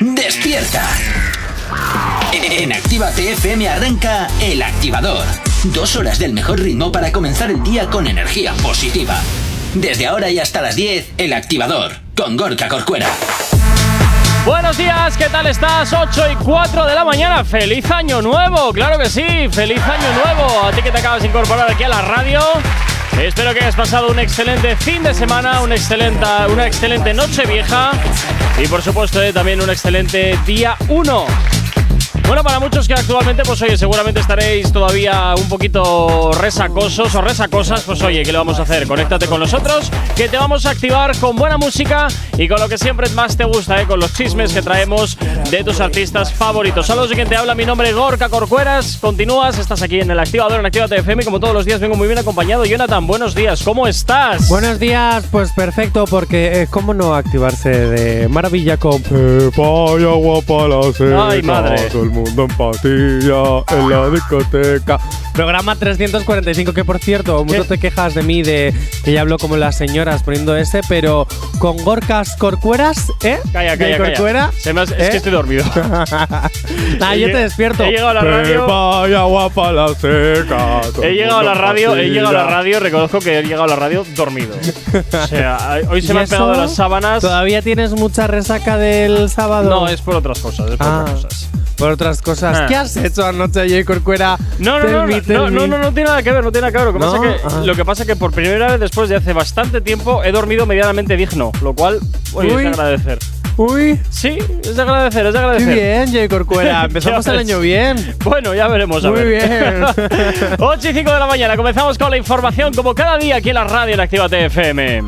Despierta. En Activa TFM arranca El Activador. Dos horas del mejor ritmo para comenzar el día con energía positiva. Desde ahora y hasta las 10, El Activador, con Gorka Corcuera. Buenos días, ¿qué tal estás? 8 y 4 de la mañana. ¡Feliz año nuevo! ¡Claro que sí! ¡Feliz año nuevo! A ti que te acabas de incorporar aquí a la radio. Espero que hayas pasado un excelente fin de semana, una excelente, una excelente noche vieja y por supuesto eh, también un excelente día 1. Bueno, para muchos que actualmente, pues oye, seguramente estaréis todavía un poquito resacosos o resacosas, pues oye, ¿qué le vamos a hacer? Conéctate con nosotros, que te vamos a activar con buena música y con lo que siempre más te gusta, ¿eh? con los chismes que traemos de tus artistas favoritos. Saludos de quien te habla, mi nombre es Gorka Corcueras. Continúas, estás aquí en el activador en Activa FM. Como todos los días, vengo muy bien acompañado. Jonathan, buenos días, ¿cómo estás? Buenos días, pues perfecto, porque eh, ¿cómo no activarse de maravilla con la Ay, madre. Mundo en patilla en la discoteca. Programa 345, que por cierto, mucho te quejas de mí de que ya hablo como las señoras poniendo ese, pero con Gorkas Corcueras, ¿eh? Calla, ¿De calla, calla. Corcuera? Se me ha- es ¿Eh? que estoy dormido. Ah, yo te despierto. He llegado a la radio. Agua para la seca. He llegado a la radio, he llegado a la radio, reconozco que he llegado a la radio dormido. O sea, hoy se ¿Y me han pegado las sábanas. ¿Todavía tienes mucha resaca del sábado? No, es por otras cosas, es por Ah, otras cosas. por otras cosas. Ah. ¿Qué has hecho anoche allí, Corcuera? No, no, no, me, no, no, no, no, no tiene nada que ver, no tiene nada que ver. Lo que, ¿No? pasa, que, Ah. lo que pasa que por primera vez después de hace bastante tiempo he dormido medianamente digno, lo cual, oye, Uy. es de agradecer. Uy, Sí, es de agradecer, es de agradecer. bien, Jay Corcuera. Empezamos el año bien. Bueno, ya veremos, a Muy ver. bien. 8 y 5 de la mañana, comenzamos con la información como cada día aquí en la radio en Activa TFM.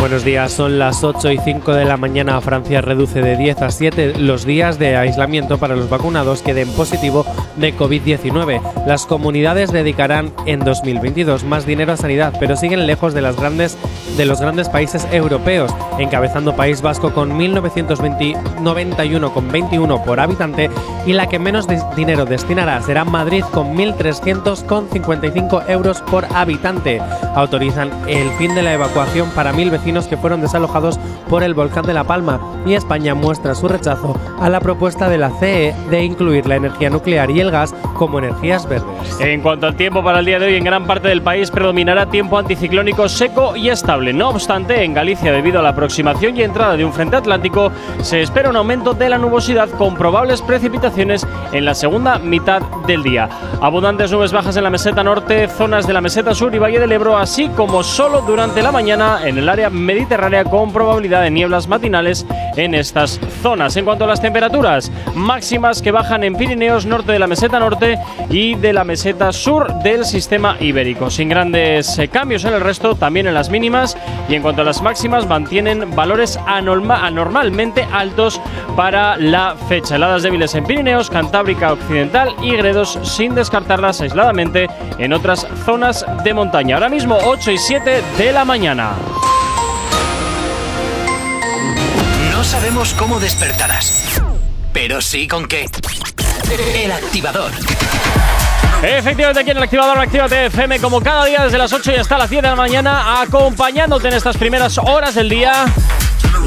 Buenos días, son las 8 y 5 de la mañana. Francia reduce de 10 a 7 los días de aislamiento para los vacunados que den positivo de COVID-19. Las comunidades dedicarán en 2022 más dinero a sanidad, pero siguen lejos de, las grandes, de los grandes países europeos, encabezando País Vasco con 1.991,21 por habitante y la que menos dinero destinará será Madrid con 1.300,55 euros por habitante. Autorizan el fin de la evacuación para mil vecinos que fueron desalojados por el volcán de La Palma y España muestra su rechazo a la propuesta de la CE de incluir la energía nuclear y el gas como energías verdes. En cuanto al tiempo para el día de hoy, en gran parte del país predominará tiempo anticiclónico seco y estable. No obstante, en Galicia, debido a la aproximación y entrada de un frente atlántico, se espera un aumento de la nubosidad con probables precipitaciones en la segunda mitad del día. Abundantes nubes bajas en la meseta norte, zonas de la meseta sur y Valle del Ebro, así como solo durante la mañana en el área mediterránea con probabilidad de nieblas matinales en estas zonas. En cuanto a las temperaturas, máximas que bajan en Pirineos, norte de la meseta norte y de la meseta sur del sistema ibérico. Sin grandes eh, cambios en el resto, también en las mínimas. Y en cuanto a las máximas, mantienen valores anorma- anormalmente altos para la fecha. Heladas débiles en Pirineos, Cantábrica Occidental y Gredos, sin descartarlas aisladamente en otras zonas de montaña. Ahora mismo 8 y 7 de la mañana. No sabemos cómo despertarás, pero sí con qué. El Activador. Efectivamente, aquí en el activador Actívate FM, como cada día desde las 8 y hasta las 10 de la mañana, acompañándote en estas primeras horas del día.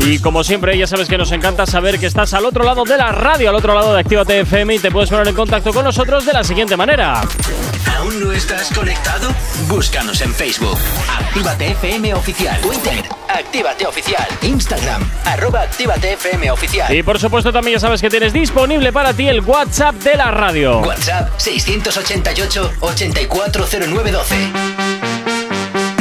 Y como siempre, ya sabes que nos encanta saber que estás al otro lado de la radio, al otro lado de Actívate FM y te puedes poner en contacto con nosotros de la siguiente manera. ¿Aún no estás conectado? Búscanos en Facebook. Actívate FM Oficial. Twitter. Actívate Oficial. Instagram. Arroba Actívate FM Oficial. Y por supuesto también ya sabes que tienes disponible para ti el WhatsApp de la radio. WhatsApp 688 840912.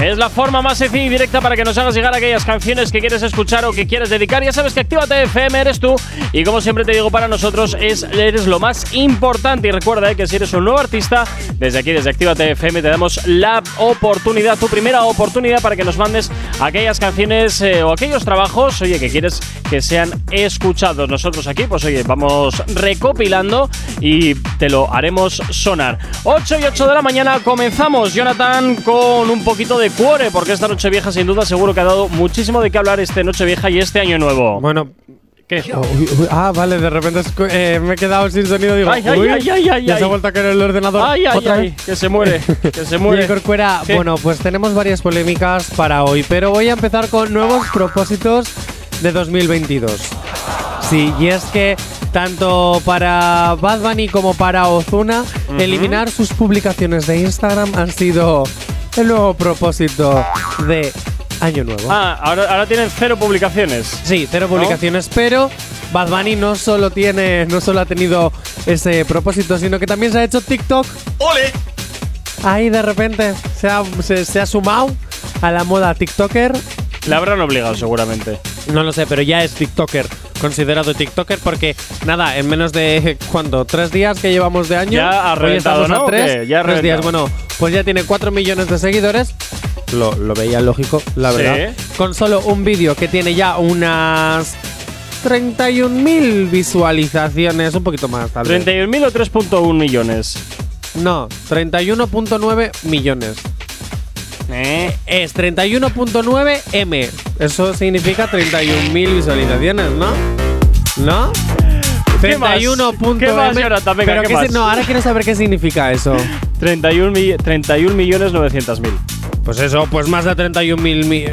Es la forma más sencilla y directa para que nos hagas llegar aquellas canciones que quieres escuchar o que quieres dedicar. Ya sabes que Actívate FM eres tú y como siempre te digo para nosotros es, eres lo más importante. Y recuerda eh, que si eres un nuevo artista, desde aquí, desde Actívate FM, te damos la oportunidad, tu primera oportunidad para que nos mandes aquellas canciones eh, o aquellos trabajos, oye, que quieres que sean escuchados. Nosotros aquí, pues oye, vamos recopilando y te lo haremos sonar. 8 y 8 de la mañana comenzamos, Jonathan, con un poquito de cuore, porque esta noche vieja sin duda seguro que ha dado muchísimo de qué hablar este noche vieja y este año nuevo. Bueno, ¿Qué? Oh, uy, uy, ah, vale, de repente eh, me he quedado sin sonido. Digo, Ay, uy, ay, ay, ay, ya se ha vuelto a caer el ordenador. Ay, ay, ¿Otra ay, vez? que se muere, que se muere. Corcuera, bueno, pues tenemos varias polémicas para hoy, pero voy a empezar con nuevos propósitos de 2022. Sí, y es que tanto para Bad Bunny como para Ozuna, eliminar sus publicaciones de Instagram han sido el nuevo propósito de Año Nuevo. Ah, ahora, ahora tienen cero publicaciones. Sí, cero publicaciones, pero Bad Bunny no solo tiene, no solo ha tenido ese propósito, sino que también se ha hecho TikTok. ¡Ole! Ahí de repente se ha, se, se ha sumado a la moda TikToker. Le habrán obligado seguramente. No lo sé, pero ya es TikToker, considerado TikToker, porque nada, en menos de ¿cuánto? ¿Tres días que llevamos de año? Ya ha reventado, a ¿no? ¿O tres? Ya ha tres días. Bueno, pues ya tiene cuatro millones de seguidores. Lo, lo veía lógico, la Sí. verdad. Con solo un vídeo que tiene ya unas 31.000 visualizaciones, un poquito más, tal vez. 31.000 o 3.1 millones. No, 31.9 millones. Eh. Es 31.9 M. Eso significa 31.000 visualizaciones, ¿no? ¿No? ¿Qué más? 31.m. ¿Qué más, Jonathan? Venga, Pero ¿qué qué más? si- no, ahora quiero saber qué significa eso. 31, mi- 31 millones 900 mil. Pues eso, pues más de 31.000 mi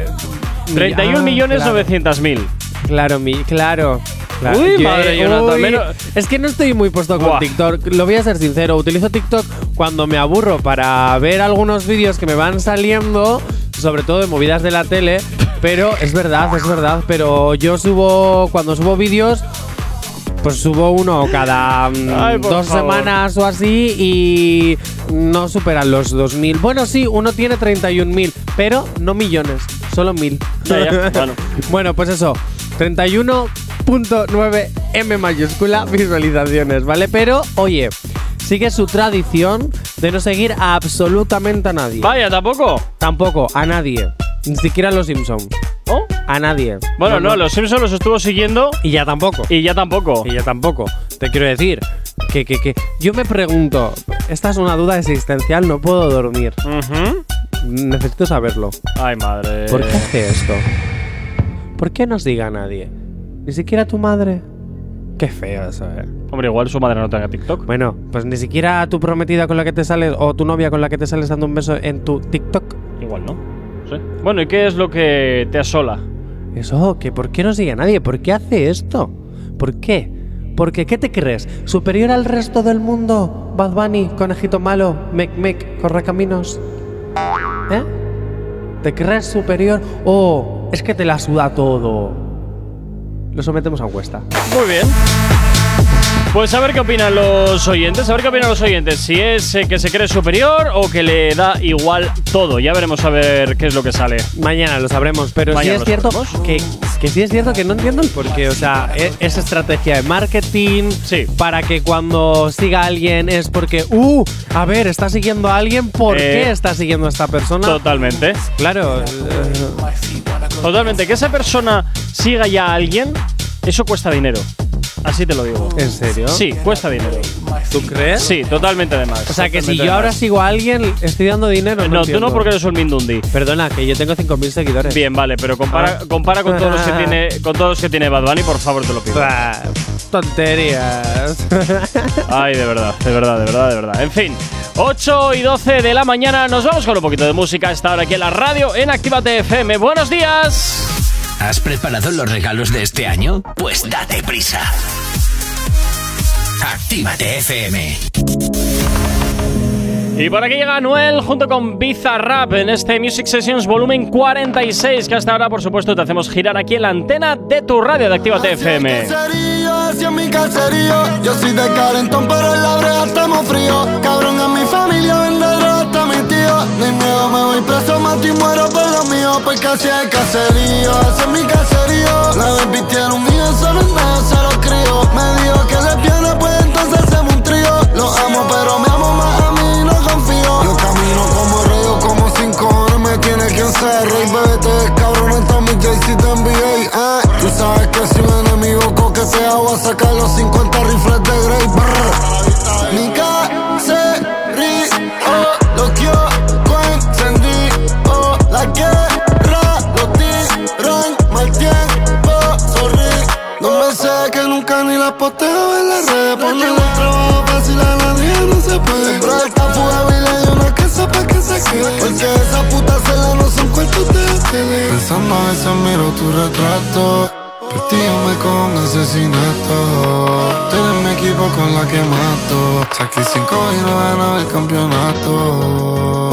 31 Ah, millones claro. 900 mil. Claro, mi, claro. Claro. Uy, madre, Jonathan, uy. menos- Es que no estoy muy puesto con Buah. TikTok. Lo voy a ser sincero. Utilizo TikTok cuando me aburro para ver algunos vídeos que me van saliendo, sobre todo de movidas de la tele. Pero es verdad, es verdad. Pero yo subo, cuando subo vídeos, pues subo uno cada mm, Ay, por dos favor. semanas o así y no superan los 2.000. Bueno, sí, uno tiene 31.000, pero no millones, solo 1.000. Ya, ya, bueno. Bueno, pues eso, 31.9 M mayúscula visualizaciones, ¿vale? Pero, oye, sigue su tradición de no seguir a absolutamente a nadie. Vaya, tampoco. Tampoco, a nadie. Ni siquiera a los Simpsons. ¿Oh? A nadie. Bueno, no, los Simpsons los estuvo siguiendo Y ya tampoco. y ya tampoco. Y ya tampoco. Te quiero decir que, que, que yo me pregunto, esta es una duda existencial, no puedo dormir. Necesito saberlo. Ay, madre. ¿Por qué hace esto? ¿Por qué no os diga a nadie? Ni siquiera tu madre. Qué feo eso, eh. Hombre, igual su madre no tenga TikTok. Bueno, pues ni siquiera tu prometida con la que te sales o tu novia con la que te sales dando un beso en tu TikTok. Igual no. No sé. Bueno, ¿y qué es lo que te asola? Eso, que ¿por qué no sigue a nadie? ¿Por qué hace esto? ¿Por qué? Porque, ¿qué te crees? ¿Superior al resto del mundo? Bad Bunny, conejito malo, mec mec, correcaminos. ¿Eh? ¿Te crees superior? Oh, es que te la suda todo. Lo sometemos a encuesta. Muy bien. Pues a ver qué opinan los oyentes, a ver qué opinan los oyentes. Si es eh, que se cree superior o que le da igual todo. Ya veremos a ver qué es lo que sale. Mañana lo sabremos, pero Mañana sí es cierto que, que sí es cierto que no entiendo el porqué. O sea, e- es estrategia de marketing Sí. para que cuando siga a alguien es porque, uh, a ver, está siguiendo a alguien, ¿por Eh, qué está siguiendo a esta persona? Totalmente. Claro, eh, Totalmente. Que esa persona siga ya a alguien, eso cuesta dinero. Así te lo digo. ¿en serio? Sí, cuesta dinero. ¿Tú crees? Sí, totalmente de más. O sea, que si yo ahora sigo a alguien, estoy dando dinero. No, tú no porque eres un Mindundi. Perdona, que yo tengo 5.000 seguidores. Bien, vale, pero compara, Ah. compara con todos los que tiene con todos los que tiene Bad Bunny, por favor, te lo pido. Bah, tonterías. Ay, de verdad, de verdad, de verdad, de verdad. En fin, 8 y 12 de la mañana, nos vamos con un poquito de música a esta hora aquí en la radio en Actívate FM. ¡Buenos días! ¿Has preparado los regalos de este año? Pues date prisa. Actívate FM. Y por aquí llega Noel junto con Bizarrap en este Music Sessions volumen 46, que hasta ahora, por supuesto, te hacemos girar aquí en la antena de tu radio de Actívate FM. Hacia mi caserío. Yo soy de calentón, pero en la brea estamos fríos. Cabrón, a mi familia tío. No miedo, me voy preso, mato y muero por lo mío. Porque así es caserío, ese es mi caserío. La un mío, solo en nada se lo crío. Me dijo que le pierde, pues entonces hacemos un trío. Lo amo, pero me amo más a mí, no confío. Yo camino como rey, o como cinco horas me tiene quien ser rey. Bebé, te cabrón, en mi Jay-Z NBA. Eh. Tú sabes que si un enemigo coquetea, voy a sacar los 50 rifles de Grey. Brr. Mi caserío, lo que yo encendí, oh, la guerra, lo tiran mal tiempo, sorry. No me sé que nunca ni la posteo en la red, ponerle el trabajo fácil la niña no se puede. Siempre está fuga y le dio una casa pa' que se quede, porque esas putas celas no son cuentos de tele. Pensando a veces miro tu retrato. Vestíame con asesinato. Tú eres mi equipo con la que mato. Saqué cinco y no ganaba el campeonato.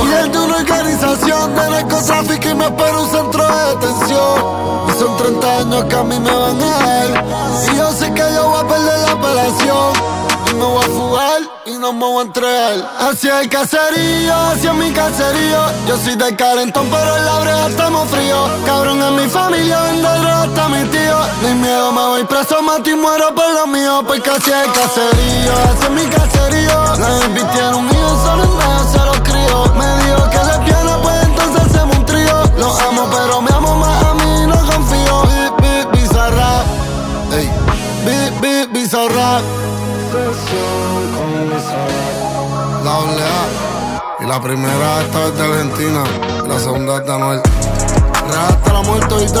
Y es de una organización de narcotráfico y me espera un centro de detención. Y son 30 años que a mí me van a dar. Y yo sé que yo voy a perder la apelación. Y me voy a fugar y no me voy a entregar. Hacia el caserío, hacia mi caserío. Yo soy de calentón, pero en la breja estamos fríos. Cabrón, en mi familia vende droga hasta mi tío. Ni miedo, me voy preso, mato y muero por lo mío. Porque hacia el caserío, hacia mi caserío. La baby tiene un hijo, solo en nada Me dijo que le piano, pues entonces hacemos un trío. Lo amo, pero me amo más a mí, no confío. Bip, bip, bizarra. Ey, bip, bip, bizarra. La doble A. Y la primera esta es de Argentina. La segunda es de Anuel. La muerte y te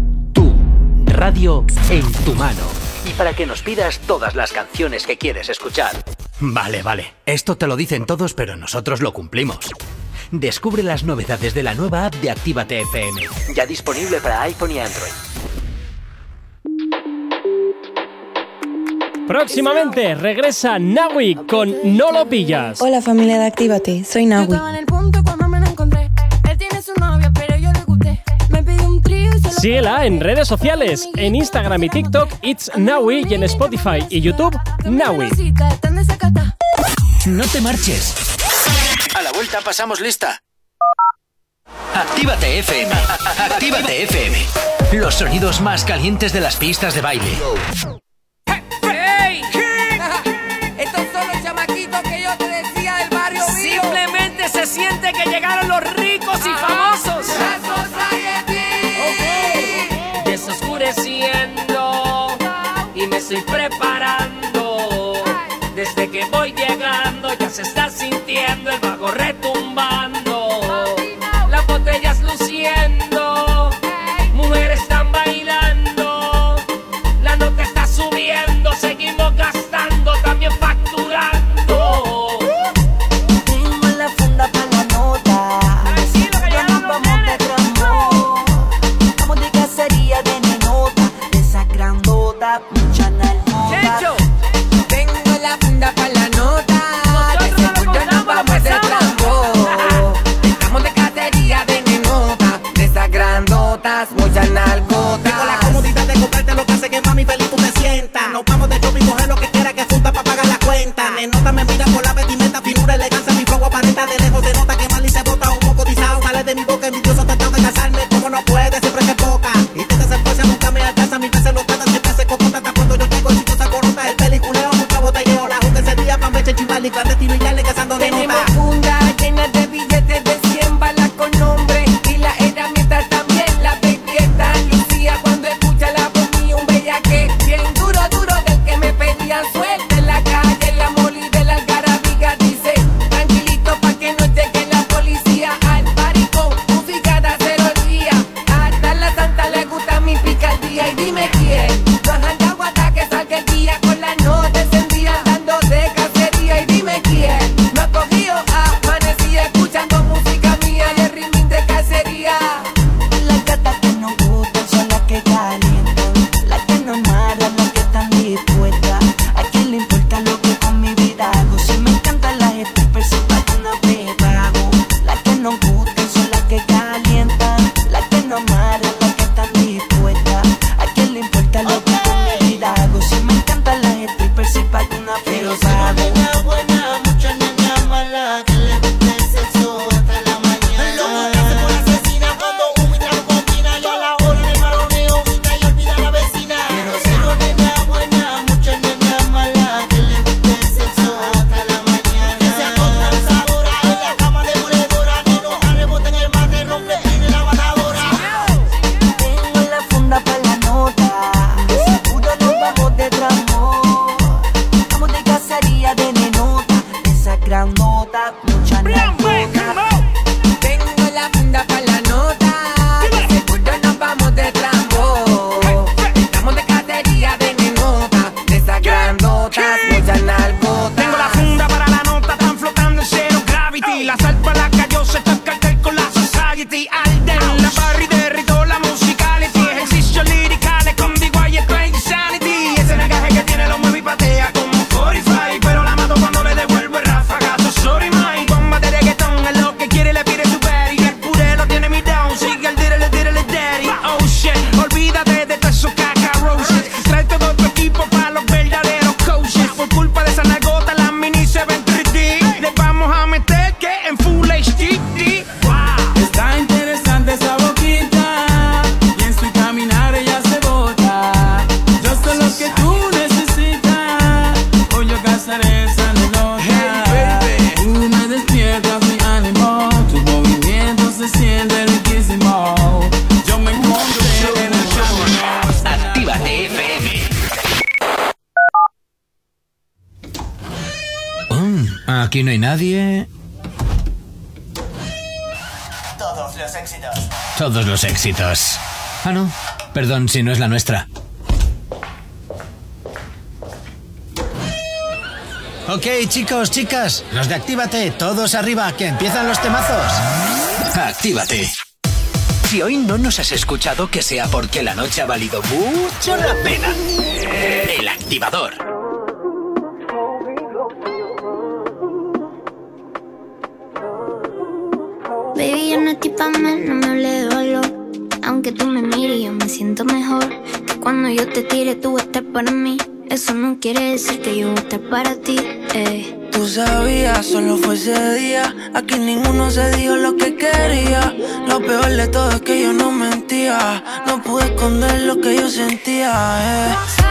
radio en tu mano. Y para que nos pidas todas las canciones que quieres escuchar. Vale, vale. Esto te lo dicen todos, pero nosotros lo cumplimos. Descubre las novedades de la nueva app de Actívate FM. Ya disponible para iPhone y Android. Próximamente regresa Nawi con No lo pillas. Hola familia de Actívate, soy Yo Síguela en redes sociales, en Instagram y TikTok, It's Nawi y en Spotify y YouTube, Nawi. No te marches. A la vuelta pasamos lista. Actívate FM. Actívate FM. Los sonidos más calientes de las pistas de baile. ¡Ey! Estos son los chamaquitos que yo te decía del barrio. Simplemente se siente que llegaron los preparando. Desde que voy llegando ya se está sintiendo el bajo retumbando. Elegancia, mi fuego aparenta de Perdón si no es la nuestra. Ok, chicos, chicas, los de Actívate, todos arriba, que empiezan los temazos. Actívate. Si hoy no nos has escuchado, que sea porque la noche ha valido mucho la pena. El activador. Te tire, tú estar para mí. Eso no quiere decir que yo voy para ti. eh. Tú sabías, solo fue ese día. Aquí ninguno se dijo lo que quería. Lo peor de todo es que yo no mentía. No pude esconder lo que yo sentía. Eh.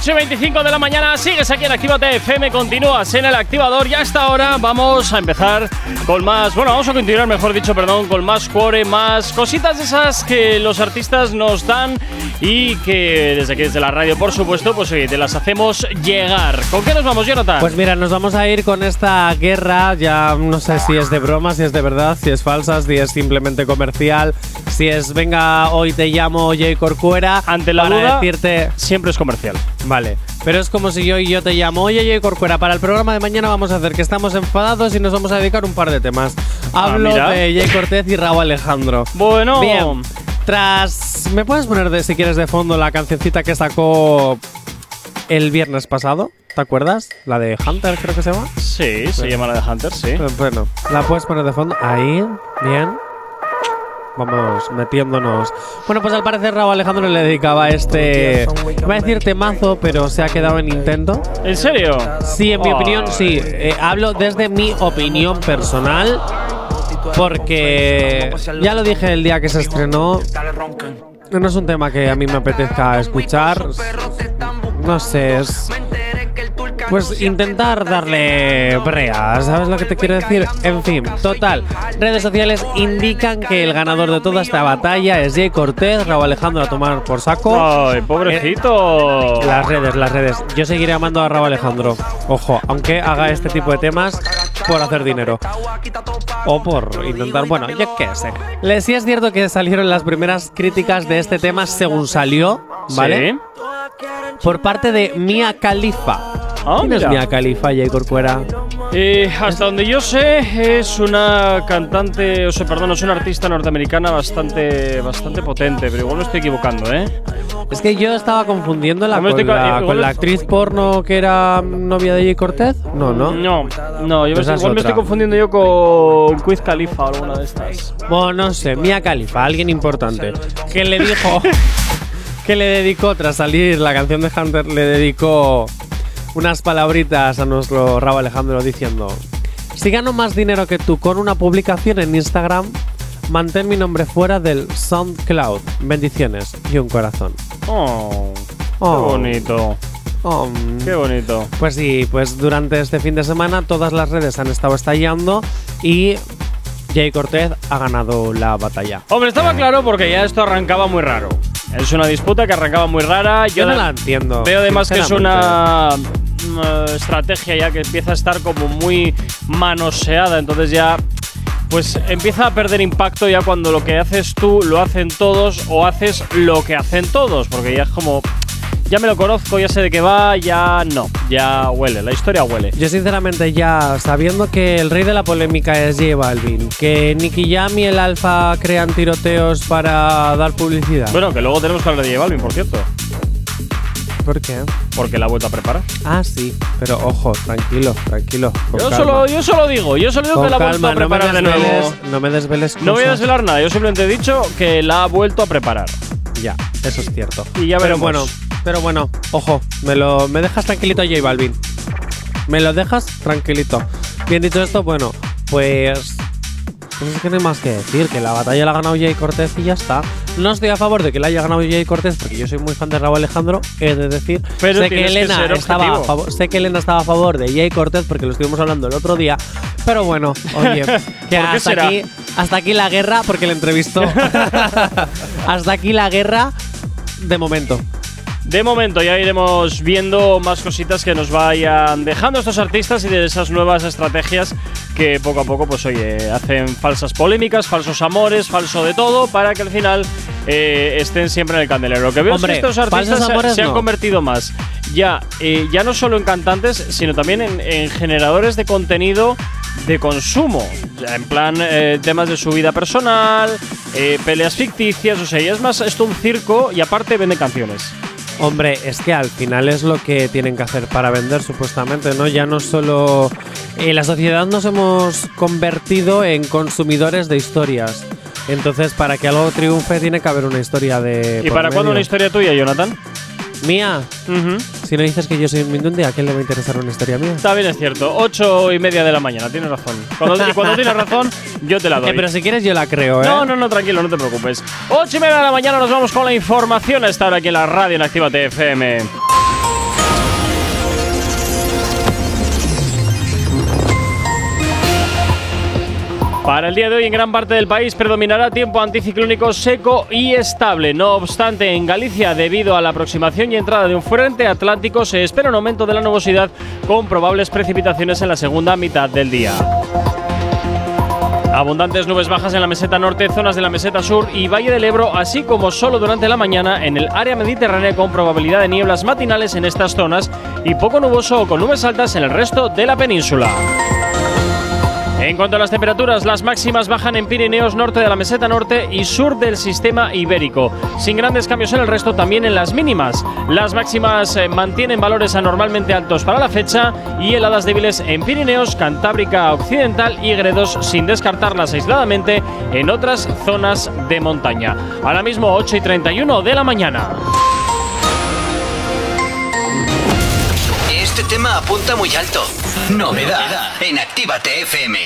8 y 25 de la mañana, sigues aquí en Actívate FM, continúas en el activador y hasta ahora vamos a empezar con más, bueno, vamos a continuar, mejor dicho, perdón, con más cuore, más cositas esas que los artistas nos dan y que desde aquí, desde la radio, por supuesto, pues oye, te las hacemos llegar. ¿Con qué nos vamos, Jonathan? Pues mira, nos vamos a ir con esta guerra, ya no sé si es de broma, si es de verdad, si es falsa, si es simplemente comercial, si es venga, hoy te llamo Jay Corcuera. Ante la para duda, decirte. siempre es comercial. Vale, pero es como si yo y yo te llamo, oye Jay Corcuera, para el programa de mañana vamos a hacer que estamos enfadados y nos vamos a dedicar un par de temas. Hablo mira. de Jay Cortez y Raúl Alejandro. Bueno, Bien, tras. ¿Me puedes poner, de, si quieres, de fondo la cancioncita que sacó el viernes pasado? ¿Te acuerdas? La de Hunter, creo que se llama. sí, se llama la de Hunter, sí. Bueno, la puedes poner de fondo. Ahí, bien. Vamos metiéndonos. Bueno, pues al parecer Raúl Alejandro le dedicaba este. Iba a decir temazo, pero se ha quedado en Nintendo. ¿En serio? Sí, en mi opinión, sí. Eh, hablo desde mi opinión personal. Porque ya lo dije el día que se estrenó. No es un tema que a mí me apetezca escuchar. No sé, es. Pues intentar darle brea, ¿sabes lo que te quiero decir? En fin, total. Redes sociales indican que el ganador de toda esta batalla es Jay Cortez, Raúl Alejandro a tomar por saco. Ay, pobrecito. Eh, las redes, las redes. Yo seguiré amando a Raúl Alejandro. Ojo, aunque haga este tipo de temas por hacer dinero. O por intentar, bueno, yo qué sé. Le, sí es cierto que salieron las primeras críticas de este tema según salió, ¿vale? Sí. Por parte de Mia Khalifa. Ah, ¿Quién es mira. Mia Khalifa, Jay Corcuera? Eh, hasta donde yo sé, es una cantante, o sea, perdón, es una artista norteamericana bastante, bastante potente, pero igual me estoy equivocando, ¿eh? Es que yo estaba confundiéndola No con, estoy la, con la actriz porno que era novia de Jay Cortez. No, no. No, no, yo me Esa estoy- es igual me estoy confundiendo yo con Quiz Khalifa o alguna de estas. Bueno, no sé, Mia Khalifa, alguien importante, que le dijo, que le dedicó, tras salir la canción de Hunter, le dedicó unas palabritas a nuestro Raúl Alejandro diciendo, si gano más dinero que tú con una publicación en Instagram, mantén mi nombre fuera del SoundCloud. Bendiciones y un corazón. Oh, Oh. qué bonito, Oh, qué bonito. Pues sí, pues durante este fin de semana todas las redes han estado estallando y Jay Cortez ha ganado la batalla. Hombre, estaba claro porque ya esto arrancaba muy raro. Es una disputa que arrancaba muy rara. Yo no la entiendo. Veo además que es una mm, estrategia ya que empieza a estar como muy manoseada, entonces ya pues empieza a perder impacto ya cuando lo que haces tú lo hacen todos o haces lo que hacen todos, porque ya es como ya me lo conozco, ya sé de qué va, ya no, ya huele, la historia huele. Yo sinceramente ya sabiendo que el rey de la polémica es J Balvin, que Nicky Jam y el Alfa crean tiroteos para dar publicidad. Bueno, que luego tenemos que hablar de J Balvin, por cierto, ¿Por qué? porque la ha vuelto a preparar. Ah, sí, pero ojo, tranquilo, tranquilo. con Yo calma. solo, yo solo digo, yo solo digo Con que la ha vuelto a no me preparar de nuevo. desveles, no me desveles No voy a cosas. desvelar nada, yo simplemente he dicho que la ha vuelto a preparar. Ya, eso es cierto. Y ya pero bueno, pero bueno, ojo, me lo me dejas tranquilito J Balvin. Me lo dejas tranquilito. Bien dicho esto, bueno, pues pues es que no hay más que decir, que la batalla la ha ganado Jay Cortez y ya está. No estoy a favor de que la haya ganado Jay Cortez porque yo soy muy fan de Raúl Alejandro, es de decir, Pero sé que Elena estaba a favor, sé que Elena estaba a favor de Jay Cortez porque lo estuvimos hablando el otro día, pero bueno, oye, que ¿Por qué hasta será? aquí hasta aquí la guerra porque le entrevistó. hasta aquí la guerra de momento. De momento ya iremos viendo más cositas que nos vayan dejando estos artistas y de esas nuevas estrategias que poco a poco, pues oye, hacen falsas polémicas, falsos amores, falso de todo, para que al final eh, estén siempre en el candelero. Lo que veo Hombre, es que estos artistas se- se, han no. convertido más ya, eh, ya no solo en cantantes, sino también en, en generadores de contenido de consumo. En plan, eh, temas de su vida personal, eh, peleas ficticias, o sea, ya es más esto un circo y aparte vende canciones. Hombre, es que al final es lo que tienen que hacer para vender, supuestamente, ¿no? Ya no solo. En la sociedad nos hemos convertido en consumidores de historias. Entonces, para que algo triunfe, tiene que haber una historia de. ¿Y para cuándo una historia tuya, Jonathan? Mía. Si no dices que yo soy un Mindundi, ¿a quién le va a interesar una historia mía? También es cierto, ocho y media de la mañana, tienes razón. Cuando, y cuando tienes razón, yo te la doy. Eh, pero si quieres, yo la creo, ¿eh? No, no, no, tranquilo, no te preocupes. Ocho y media de la mañana nos vamos con la información a esta hora aquí en la radio en Activa TFM. Para el día de hoy en gran parte del país predominará tiempo anticiclónico seco y estable. No obstante, en Galicia, debido a la aproximación y entrada de un frente atlántico, se espera un aumento de la nubosidad con probables precipitaciones en la segunda mitad del día. Abundantes nubes bajas en la meseta norte, zonas de la meseta sur y Valle del Ebro, así como solo durante la mañana en el área mediterránea con probabilidad de nieblas matinales en estas zonas y poco nuboso o con nubes altas en el resto de la península. En cuanto a las temperaturas, las máximas bajan en Pirineos, norte de la meseta norte y sur del sistema ibérico, sin grandes cambios en el resto, también en las mínimas. Las máximas eh, mantienen valores anormalmente altos para la fecha y heladas débiles en Pirineos, Cantábrica Occidental y Gredos, sin descartarlas aisladamente en otras zonas de montaña. Ahora mismo 8 y 31 de la mañana. Este tema apunta muy alto. Novedad en Actívate FM.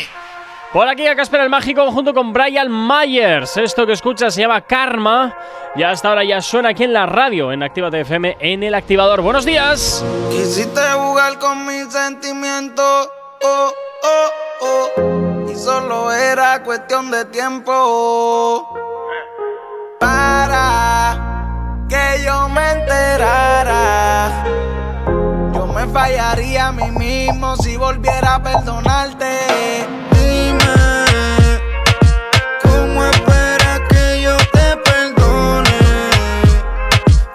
Por aquí a Casper el Mágico junto con Brian Myers. Esto que escuchas se llama Karma. Y hasta ahora ya suena aquí en la radio, en Actívate FM, en el activador. ¡Buenos días! Quisiste jugar con mis sentimientos, oh, oh, oh. Y solo era cuestión de tiempo. Para que yo me enterara. Me fallaría a mí mismo si volviera a perdonarte. Dime, ¿cómo esperas que yo te perdone?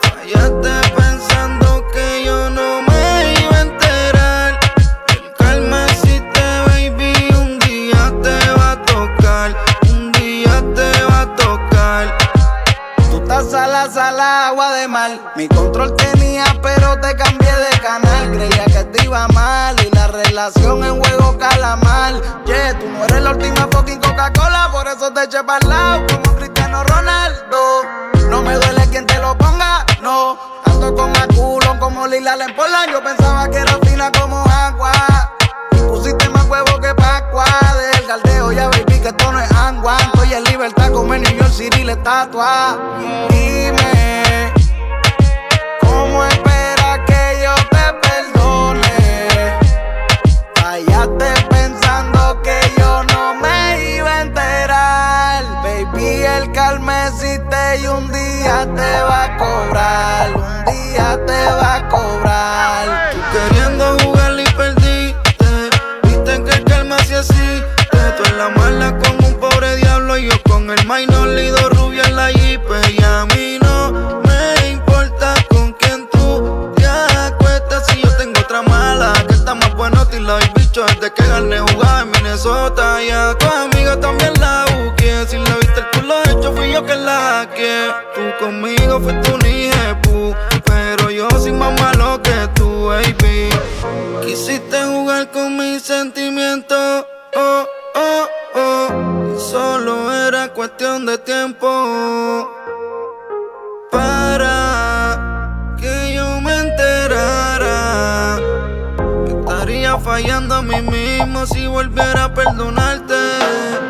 Fallaste pensando que yo no me iba a enterar. El calma existe, baby, un día te va a tocar. Un día te va a tocar. Tú estás sala, sala, agua de mar. Mi control tenía, pero te canal. Creía que te iba mal y la relación en juego calamar. Yeah, tú no eres la última fucking Coca-Cola, por eso te eché para lado como Cristiano Ronaldo. No me duele quien te lo ponga, no. Ando con maculón como Lila Lempola. Yo pensaba que era fina como agua. Pusiste más huevo que Pascua. Del caldeo, ya baby, que esto no es agua. Estoy en libertad como en New York City la estatua. Dime, ¿cómo esperas y un día te va a cobrar. Un día te va a cobrar. Queriendo jugar y perdiste. Viste que el calma sí existe. Tú en la mala con un pobre diablo y yo con el minor lido rubia en la jeep. Está más bueno y la bicho desde que gané jugaba en Minnesota. Y a tu amiga también la busqué. Si le viste el culo hecho, fui yo que la hackeé. Tú conmigo fuiste un hijepu, pero yo soy más malo que tú, baby. Quisiste jugar con mis sentimientos, oh, oh, oh. Y solo era cuestión de tiempo fallando a mí mismo si volviera a perdonarte.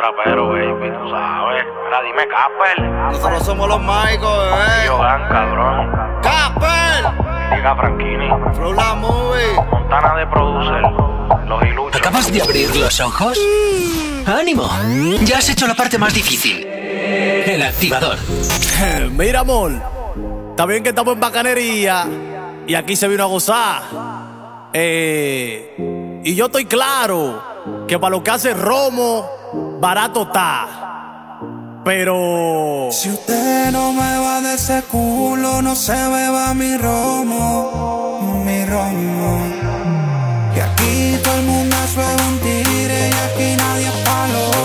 Trapero baby, tú sabes. Mira, dime, Casper. Nosotros somos los mágicos, bebé. Gang, cabrón. ¡Casper! Diga Franquini, Flow la movie. Montana de Producer, Los Iluchos. ¿Acabas de abrir los ojos? ¡Ánimo! Ya has hecho la parte más difícil. El activador. Mira, amor. Está bien que estamos en bacanería. Y aquí se vino a gozar. Eh, y yo estoy claro que para lo que hace Romo, barato está. Pero. Si usted no me va de ese culo, no se beba mi romo, mi romo. Y aquí todo el mundo es un tigre y aquí nadie es palomo.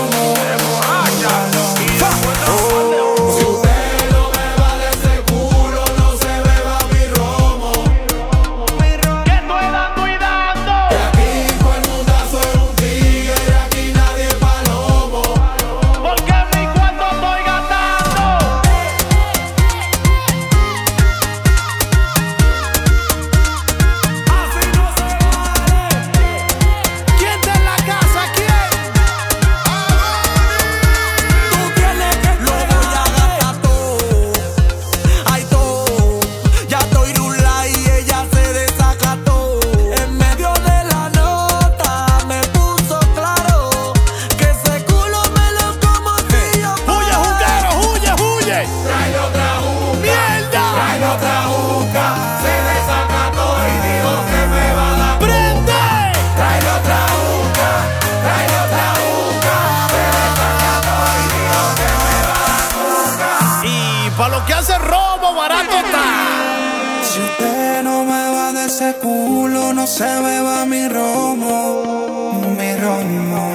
Se beba mi romo, mi romo.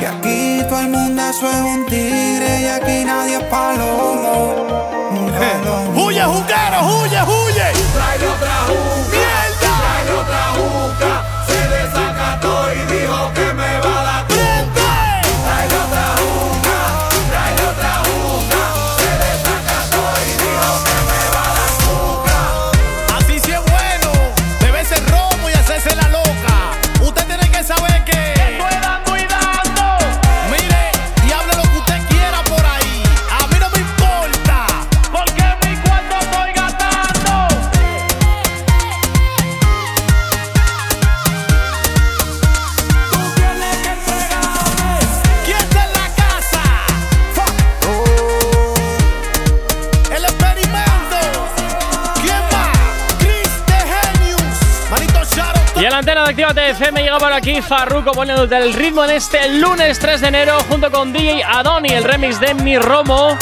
Y aquí todo el mundo eso es un tigre y aquí nadie es palomo. Palomo. ¡Huye, juguero, huye, huye! Trae otra juca, ¡Mierda! trae otra juca. Se desacató y Actívate FM llega por aquí Farruko poniéndote el ritmo en este lunes 3 de enero junto con DJ Adoni, el remix de Mi Romo.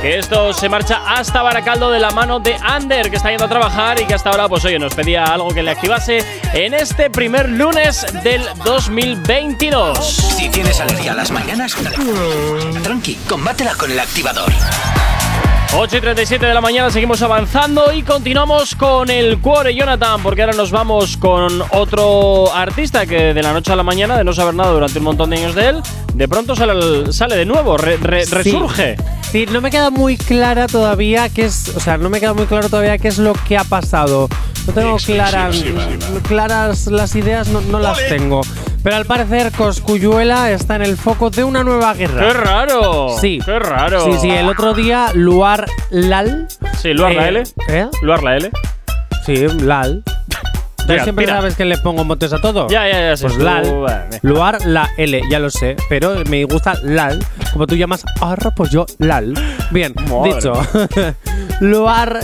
Que esto se marcha hasta Baracaldo de la mano de Ander, que está yendo a trabajar y que hasta ahora, pues oye, nos pedía algo que le activase en este primer lunes del 2022. Si tienes alergia a las mañanas, tranqui, combátela con el activador. 8 y 37 de la mañana seguimos avanzando y continuamos con el Cuore Jonathan, porque ahora nos vamos con otro artista que de la noche a la mañana, de no saber nada durante un montón de años de él, de pronto sale, al- sale de nuevo, re- re- Sí. resurge. Sí, no me queda muy clara todavía qué es, o sea, no me queda muy claro todavía qué es lo que ha pasado. No tengo claras, claras las ideas, no, no las tengo. Pero al parecer Coscuyuela está en el foco de una nueva guerra. ¡Qué raro! Sí. ¡Qué raro! Sí, sí, el otro día Luar Lal. Sí, Luar la eh, L. ¿eh? Luar la L. Sí, Lal. Tú siempre tira. sabes que le pongo motes a todo. Ya, ya, ya. Pues Lal. vale. Luar la L, ya lo sé, pero me gusta Lal. Como tú llamas Arra, pues yo Lal. Bien, Madre. dicho. Luar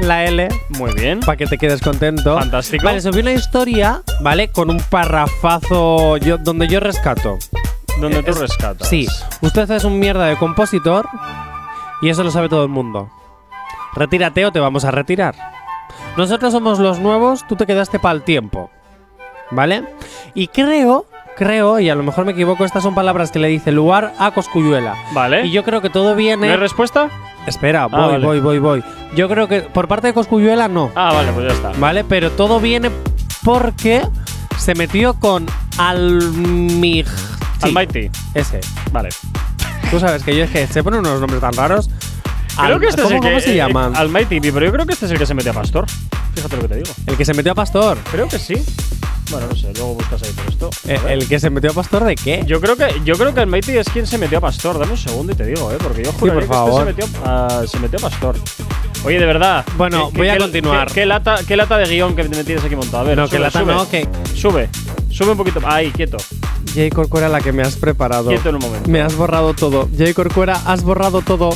la L. Muy bien. Para que te quedes contento. Fantástico. Vale, subí una historia, ¿vale? Con un parrafazo yo, donde yo rescato. Donde tú Es- rescatas. Sí, usted es un mierda de compositor y eso lo sabe todo el mundo. Retírate o te vamos a retirar. Nosotros somos los nuevos, tú te quedaste para el tiempo. ¿Vale? Y creo, creo, y a lo mejor me equivoco, estas son palabras que le dice Luar a Coscuyuela. Vale. Y yo creo que todo ¿No viene. hay respuesta? Espera, voy, vale. voy, voy, voy. Yo creo que por parte de Coscuyuela no. Ah, vale, pues ya está. ¿Vale? Pero todo viene porque se metió con Almig. sí, Almighty. Ese. Vale. Tú sabes que yo es que se ponen unos nombres tan raros. Creo Al- que este ¿cómo, es el que. ¿Cómo se eh, llaman? Almighty, pero yo creo que este es el que se metió a Pastor. Fíjate lo que te digo. el que se metió a Pastor. Creo que sí. Bueno, no sé, luego buscas ahí por esto. A Eh. ¿El que se metió a Pastor de qué? Yo creo que yo creo que Almighty es quien se metió a Pastor. Dame un segundo y te digo, eh, porque yo juraría por que este favor. se metió, a, se metió a Pastor. Oye, de verdad. Bueno, ¿qué- voy a continuar. Qué, lata, qué lata de guion que me tienes aquí montado. A ver, no, sube, que lata sube. no, que Sube. Sube un poquito. Ahí, quieto. Jay Corcuera la que me has preparado. Quieto en un momento. Me has borrado todo. Jay Corcuera, has borrado todo.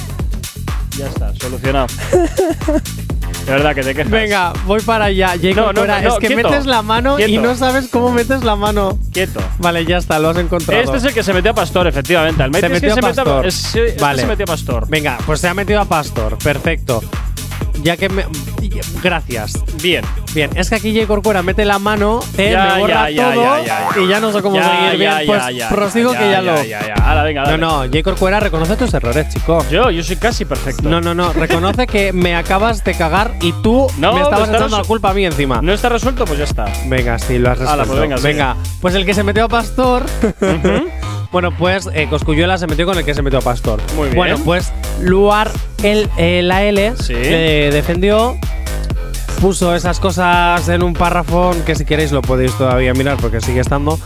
Ya está, solucionado. de verdad que te quejas. Venga, voy para allá. Jay No, no, no, es que quieto. metes la mano y Quieto. no sabes cómo metes la mano. Quieto. Vale, ya está, lo has encontrado. Este es el que se metió a Pastor, efectivamente. Almighty Se es que metió a se metió Pastor. es- este Vale. se metió a Pastor. Venga, pues se ha metido a Pastor. Perfecto. Ya que me. Gracias. Bien. Bien, es que aquí Jay Corcuera mete la mano, eh, Ya, me borra ya, todo ya, y ya no sé cómo seguir bien. ya, pues prosigo que ya, lo. ya, ya. Hala, venga, no, dale. no, Jay Corcuera reconoce tus errores, chico. Yo, yo soy casi perfecto. No, no, no, reconoce que me acabas de cagar y tú No, me estabas está echando la culpa a mí encima. No está resuelto, pues ya está. Venga, sí, lo has Hala, resuelto. pues venga, sigue. pues el que se metió a Pastor. bueno, pues eh, Coscuyuela se metió con el que se metió a Pastor. Muy bien. Bueno, pues Luar, el, eh, la L, Sí. le defendió. Puso esas cosas en un párrafo que si queréis lo podéis todavía mirar porque sigue estando.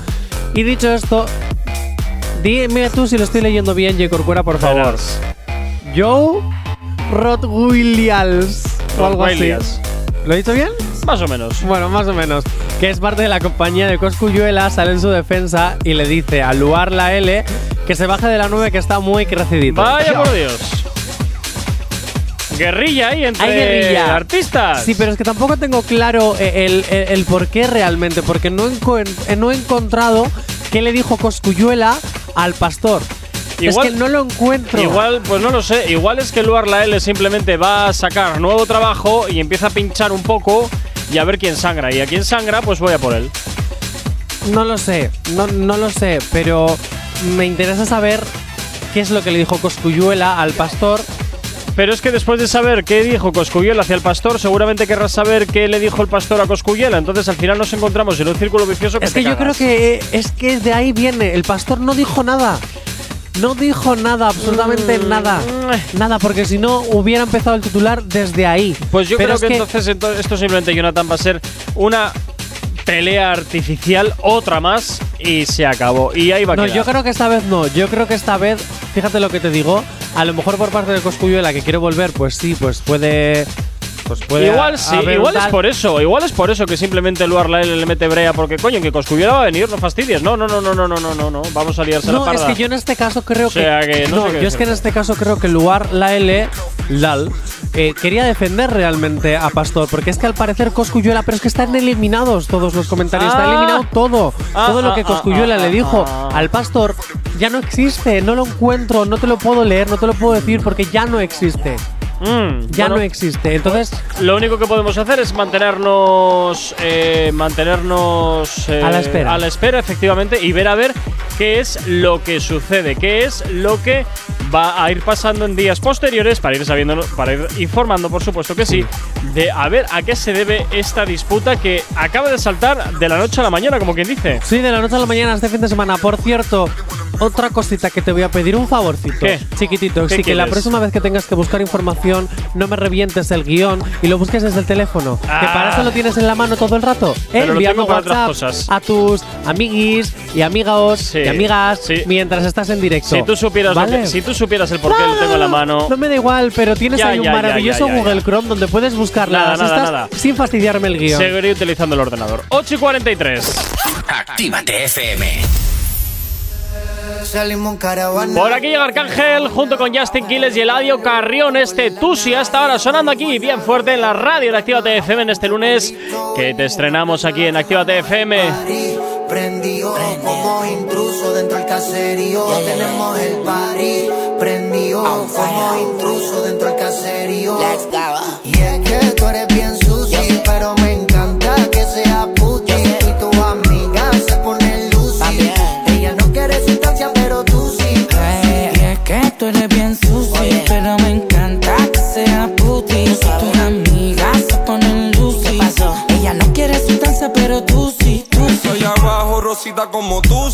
Y dicho esto, dime tú si lo estoy leyendo bien, J. Corcuera, por favor. Verás. Joe Rottweilians o algo así. ¿Lo he dicho bien? Más o menos. Bueno, más o menos. Que es parte de la compañía de Coscuyuela, sale en su defensa y le dice a Luar la L que se baje de la nube que está muy crecidito. Vaya por Dios. Guerrilla ahí entre Hay guerrilla. artistas. Sí, pero es que tampoco tengo claro eh, el, el- el por qué realmente, porque no, enco- eh, no he encontrado qué le dijo Coscuyuela al pastor. Igual- es que no lo encuentro. Igual, pues no lo sé. Igual es que Luar la L simplemente va a sacar nuevo trabajo y empieza a pinchar un poco y a ver quién sangra. Y a quién sangra, pues voy a por él. No lo sé, no, no lo sé, pero me interesa saber qué es lo que le dijo Coscuyuela al pastor. Pero es que después de saber qué dijo Coscuyuela hacia el pastor, seguramente querrás saber qué le dijo el pastor a Coscuyuela. Entonces al final nos encontramos en un círculo vicioso que Es te que yo creo cagas. que eh, es que de ahí viene. El pastor no dijo nada. No dijo nada, absolutamente Mm. nada. Nada, porque si no hubiera empezado el titular desde ahí. Pues yo Pero creo es que, entonces ento- esto simplemente, Jonathan, va a ser una pelea artificial, otra más, y se acabó. Y ahí va a No, quedar. yo creo que esta vez no. Yo creo que esta vez, fíjate lo que te digo, a lo mejor por parte de Coscuyuela que quiere volver, pues sí, pues puede. Pues puede Igual sí, igual es por eso, igual es por eso que simplemente Luar la L le mete brea, porque coño, que Coscuyuela va a venir, no fastidies. No, no, no, no, no, no, no, no, no. Vamos a liarse la No, es parda. que yo en este caso creo O sea, que. que no sé yo es que en este caso creo que Luar, la L, Lal, eh, quería defender realmente a Pastor, porque es que al parecer Coscuyuela, pero es que están eliminados todos los comentarios, está Ah. eliminado todo. Ah, todo lo ah, que ah, Coscuyuela ah, le ah, dijo ah. al Pastor ya no existe, no lo encuentro, no te lo puedo leer, no te lo puedo decir porque ya no existe. Mm, Ya bueno, no existe. Entonces, Lo único que podemos hacer es mantenernos, eh, mantenernos eh, A la espera. a la espera, efectivamente, y ver a ver qué es lo que sucede, qué es lo que va a ir pasando en días posteriores para ir sabiendo, para ir informando, por supuesto que sí, de a ver a qué se debe esta disputa que acaba de saltar de la noche a la mañana, como quien dice. sí, de la noche a la mañana este fin de semana. Por cierto, otra cosita que te voy a pedir, un favorcito. ¿Qué? Chiquitito. ¿Qué Sí, que la próxima vez que tengas que buscar información, no me revientes el guion y lo busques desde el teléfono. Que Ah. para eso lo tienes en la mano todo el rato. ¿eh? Enviando tengo para otras WhatsApp cosas. a tus amiguis y amigos Sí, y amigas sí. mientras estás en directo. Si tú supieras, lo ¿Vale? que- si tú supieras el por qué lo tengo en la mano. No me da igual, pero tienes Ya, ahí un ya, maravilloso ya, ya, Google ya. Chrome donde puedes buscar Nada, nada, nada. sin fastidiarme el guion. Seguiré utilizando el ordenador. 8 y 43. Actívate FM. Salimos en caravana. Por aquí llega Arcángel junto con Justin Quiles y Eladio Carrión. Este Tusi hasta ahora sonando aquí bien fuerte en la radio de Actívate FM en este lunes que te estrenamos aquí en Actívate FM. Prendido como intruso dentro del caserío. Tenemos el party prendido como intruso dentro del caserío. Y es que tú eres como tú,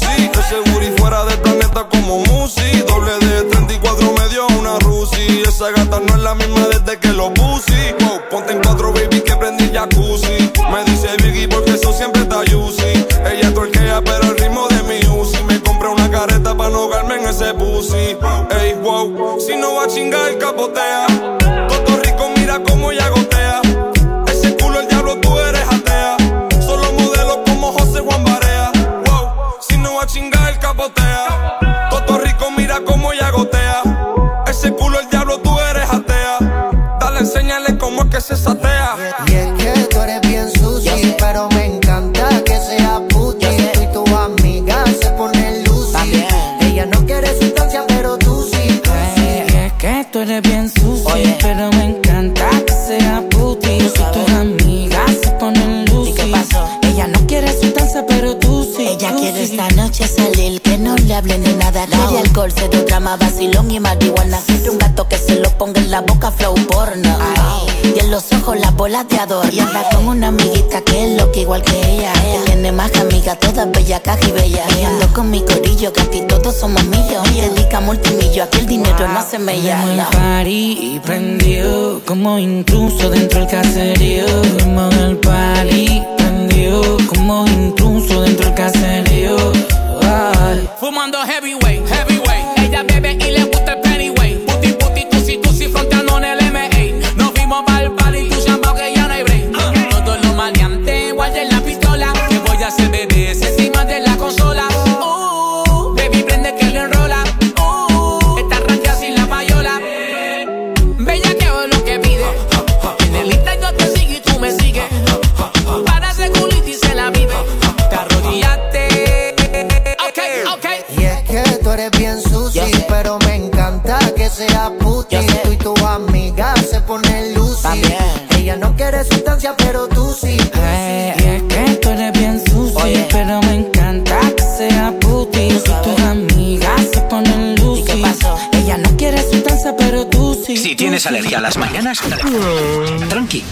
caja y bella. Y ando con mi corillo, que aquí todos somos millos. Dedica multimillo, aquí el dinero no se me llama. party prendió como intruso dentro del caserío. Tenemos el party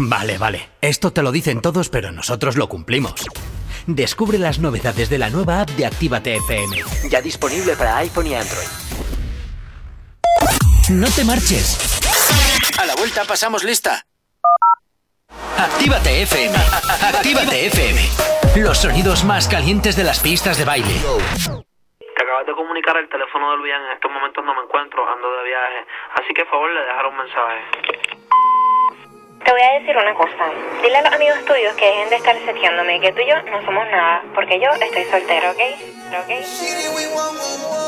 Vale, vale. Esto te lo dicen todos, pero nosotros lo cumplimos. Descubre las novedades de la nueva app de Actívate FM. Ya disponible para iPhone y Android. No te marches. A la vuelta pasamos lista. Actívate FM. Actívate FM. Los sonidos más calientes de las pistas de baile. Te acabas de comunicar el teléfono de Luis en estos momentos no me encuentro, ando de viaje, así que por favor le dejaré un mensaje. Te voy a decir una cosa. Dile a los amigos tuyos que dejen de estar seteándome, que tú y yo no somos nada, porque yo estoy soltero, ¿ok? ¿Ok?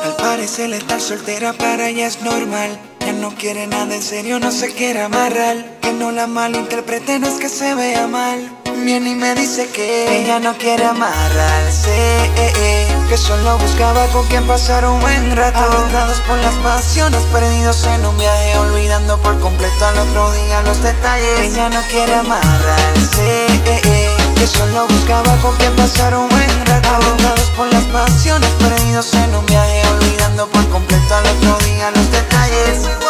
Al parecer estar soltera para ella es normal. Ya no quiere nada en serio, no se quiere amarrar. Que no la malinterprete, no es que se vea mal. Viene y me dice que ella no quiere amarrarse. eh, eh, que solo buscaba con quien pasar un buen rato. Aventados por las pasiones, perdidos en un viaje, olvidando por completo al otro día los detalles. Ella no quiere amarrarse. eh, eh, que solo buscaba con quien pasar un buen rato. Aventados por las pasiones, perdidos en un viaje, olvidando por completo al otro día los detalles.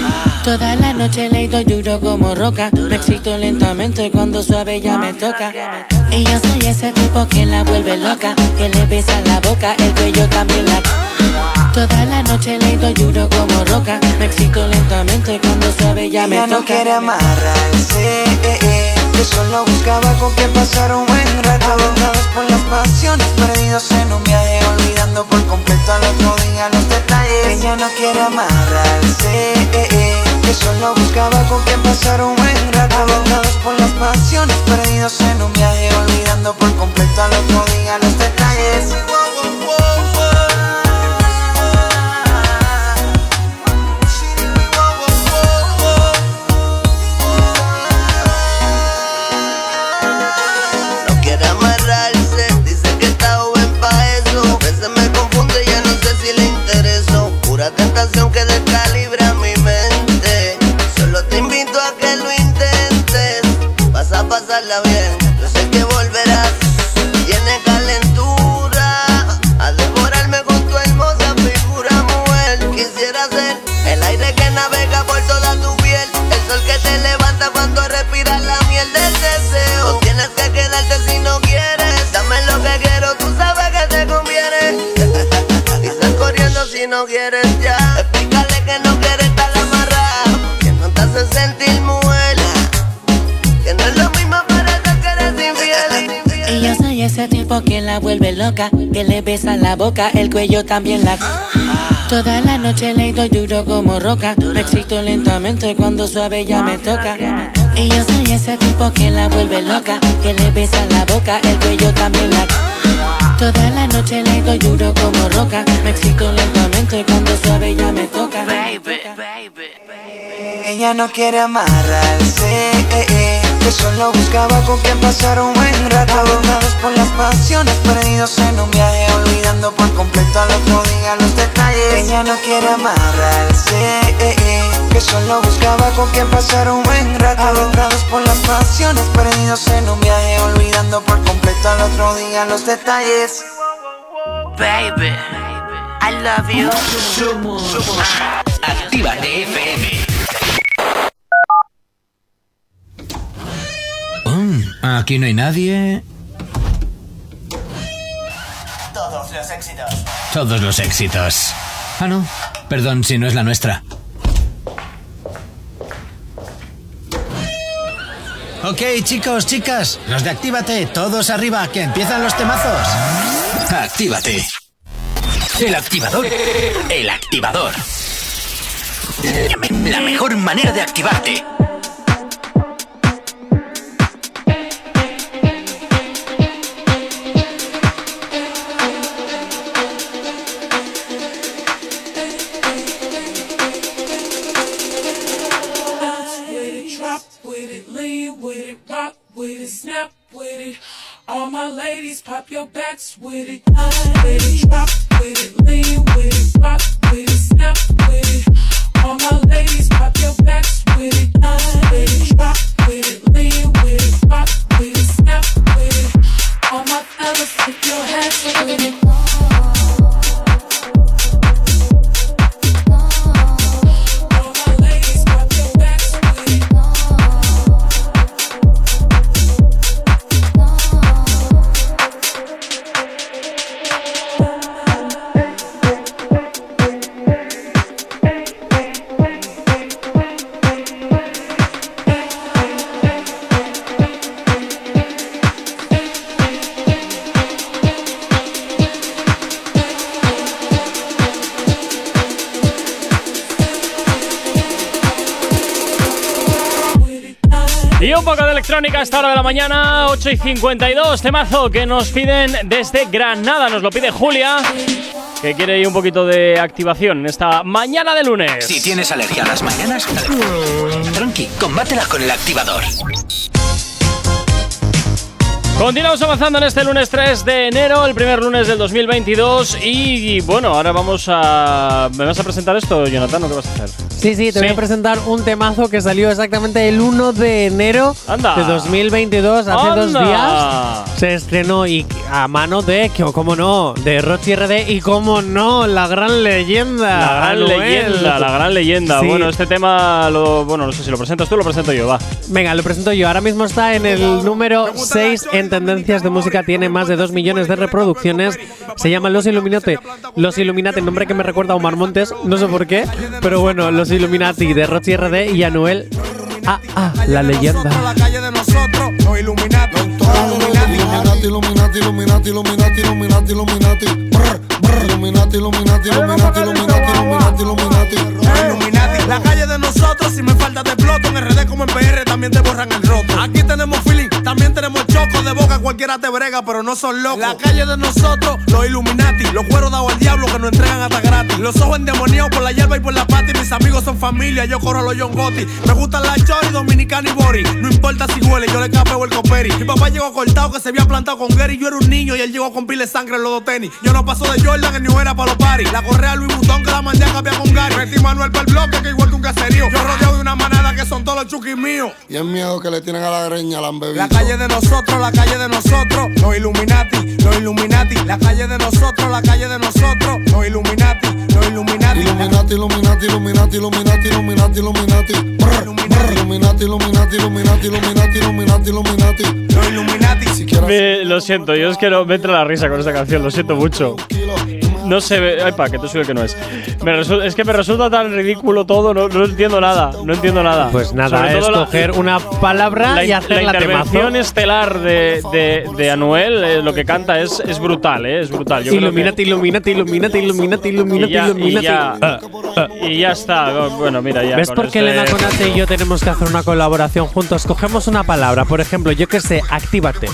Toda la noche le doy duro como roca, me excito lentamente cuando suave ya me toca. Y yo soy ese tipo que la vuelve loca, que le besa la boca, el cuello también la... Toda la noche le doy duro como roca, me excito lentamente cuando suave ya me Ella toca. no quiere amarrarse, eh, eh, que solo buscaba con quien pasar un buen rato. Aventados por las pasiones, perdidos en un viaje, olvidando por completo al otro día los detalles. Ella no quiere amarrarse, eh, eh, que solo buscaba con quien pasar un buen rato. Aventados por las pasiones, perdidos en un viaje, olvidando por completo al otro día te levanta cuando respiras la miel del deseo. No tienes que quedarte si no quieres, dame lo que quiero, tú sabes que te conviene. y sal corriendo si no quieres ya. Tipo que la vuelve loca, que le besa la boca, el cuello también la... Toda la noche le doy duro como roca, me excito lentamente cuando suave ya me toca. Y yo soy ese tipo que la vuelve loca, que le besa la boca, el cuello también la... Toda la noche le doy duro como roca, me excito lentamente cuando suave ya me toca. Ella no quiere amarrarse, eh, eh, que solo buscaba con quien pasar un buen rato. Aventados por las pasiones, perdidos en un viaje, olvidando por completo al otro día los detalles. Ella no quiere amarrarse, eh, eh, que solo buscaba con quien pasar un buen rato. Aventados por las pasiones, perdidos en un viaje, olvidando por completo al otro día los detalles. Baby, I love you. Somos Actívate FM. Mm, aquí no hay nadie. Todos los éxitos. Todos los éxitos. Ah, no. Perdón si no es la nuestra. Ok, chicos, chicas, los de Actívate, todos arriba, que empiezan los temazos. Actívate. El activador. El activador. La mejor manera de activarte. Ladies, pop your backs with it. With drop a esta hora de la mañana, 8 y 52, temazo que nos piden desde Granada, nos lo pide Julia, que quiere ir un poquito de activación en esta mañana de lunes. Si tienes alergia a las mañanas, tranqui, combátela con el activador. Continuamos avanzando en este lunes 3 de enero, el primer lunes del 2022 y, bueno, ahora vamos a... ¿Me vas a presentar esto, Jonathan, o qué vas a hacer? Sí, sí, te voy a presentar un temazo que salió exactamente el 1 de enero Anda. de 2022, hace dos días. Se estrenó y a mano de, cómo no, de Rochi RD y cómo no, la gran leyenda. La gran Anuel. leyenda, la gran leyenda. Sí. Bueno, este tema, lo, bueno, no sé si lo presentas tú o lo presento yo, va. Venga, lo presento yo. Ahora mismo está en el número 6 en tendencias de música. Tiene más de 2 millones de reproducciones. Se llama Los Illuminati. Los Illuminati, nombre que me recuerda a Omar Montes. No sé por qué. Pero bueno, Los Illuminati de Rochi RD y Anuel. Ah, ah, la leyenda. La calle de nosotros, los Illuminati. Illuminati, Illuminati, Illuminati, Illuminati, Illuminati, Illuminati. Illuminati, Illuminati, Illuminati, Illuminati, Illuminati, Illuminati. Los Illuminati. La calle de nosotros, si me falta te exploto. En RD como en PR también te borran el roto. Aquí tenemos feeling, también tenemos choco. De boca cualquiera te brega, pero no son locos. La calle de nosotros, los Illuminati. Los cueros dados al diablo que nos entregan hasta gratis. Los ojos endemoniados por la hierba y por la pata. Y mis amigos son familia, yo corro a los John Gotti. Me gustan las chori, dominicana y bori. No importa si huele, yo le capeo el coperi. Mi papá llegó cortado que se había plantado con Gary. Yo era un niño y él llegó con pile sangre en los dos tenis. Yo no paso de Jordan en New Era para los paris. La correa Louis Vuitton que la mandé a cambiar con Gary. Metí Manuel para el bloque que igual que un caserío. Yo rodeado de una manada que son todos los chukis míos. Y el miedo que le tienen a la greña la han bebido. La calle de nosotros, la calle de nosotros, los Illuminati, los Illuminati. La calle de nosotros, la calle de nosotros, los Illuminati, los Illuminati. Illuminati, Illuminati, Illuminati, Illuminati, Illuminati, Illuminati. Illuminati, Illuminati, Illuminati, Illuminati, Illuminati, Illuminati. Los Illuminati. Si quieres Me- lo siento, yo es que no me entra la risa con esta canción, lo siento mucho. No sé, ay pa, que tú soy el que no es. Me es que me resulta tan ridículo todo, no, no entiendo nada, no entiendo nada. Pues nada, Sobre es la- coger una palabra la, y hacer la, intervención temazo. estelar de, de, de Anuel, eh, lo que canta es, es brutal, eh, es brutal. Yo creo que- Illuminati, Illuminati, Illuminati, Illuminati, Illuminati, y ya, y ya- Ah, y ya está. Bueno, mira, ya. ¿Ves por qué este- Elena Conate y yo tenemos que hacer una colaboración juntos? Cogemos una palabra, por ejemplo, yo que sé, actívate.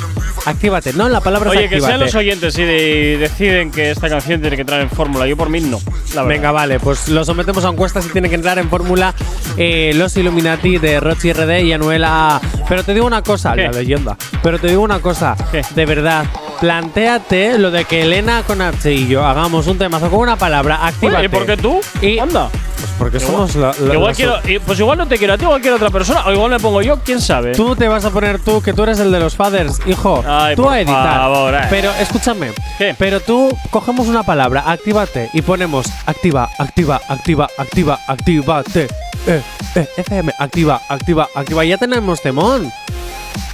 Actívate, no, la palabra Oye, es que sean los oyentes y de- deciden que esta canción tiene que entrar en fórmula. Yo por mí no. La. Venga, vale, pues lo sometemos a encuestas y tiene que entrar en fórmula eh, Los Illuminati de Rochi RD y Anuel A. Pero te digo una cosa, ¿Qué? la leyenda. Pero te digo una cosa, de verdad, plantéate lo de que Elena con H y yo hagamos un temazo con una palabra. Oye, ¿y por qué tú? Y Anda. Pues porque Igual- somos la, la- igual las- quiero, y- pues igual no te quiero a ti, igual quiero a otra persona, o igual me pongo yo, quién sabe. Tú te vas a poner tú, que tú eres el de los fathers, hijo. Ay, tú por a editar. favor, eh. Pero escúchame. Pero tú cogemos una palabra, actívate, y ponemos activa, activa, activa, activa, actívate. Eh, eh, FM, activa, activa, activa. Ya tenemos temón.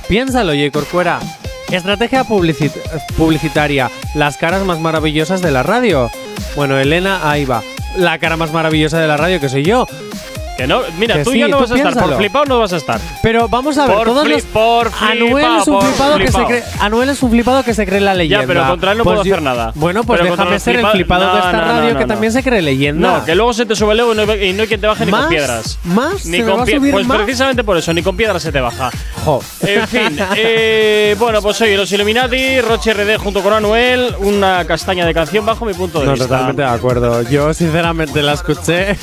Piénsalo, J. Corcuera. Estrategia publicit- publicitaria. Las caras más maravillosas de la radio. Bueno, Elena, ahí va. La cara más maravillosa de la radio, que soy yo. Que no, mira, Que tú sí, ya no vas a estar. Por flipado no vas a estar. Pero vamos a ver, Por todos fli- los. por Anuel es un flipado que se cree. Anuel es un flipado que se cree la leyenda. Ya, pero contra él no Pues puedo yo- hacer nada. Bueno, pues Pero déjame ser el flipa- flipado de No, esta no, no, radio no, que no. también se cree leyenda. No, que luego se te sube el ego y no, y no hay quien te baje ni con piedras. ¿Más? Ni ¿Se me con va a pie- subir Pues más? precisamente por eso, ni con piedras se te baja. Jo. En fin, eh, bueno, pues oye, los Illuminati, Roche RD junto con Anuel, una castaña de canción bajo mi punto de No, vista. totalmente de acuerdo. Yo, sinceramente, la escuché.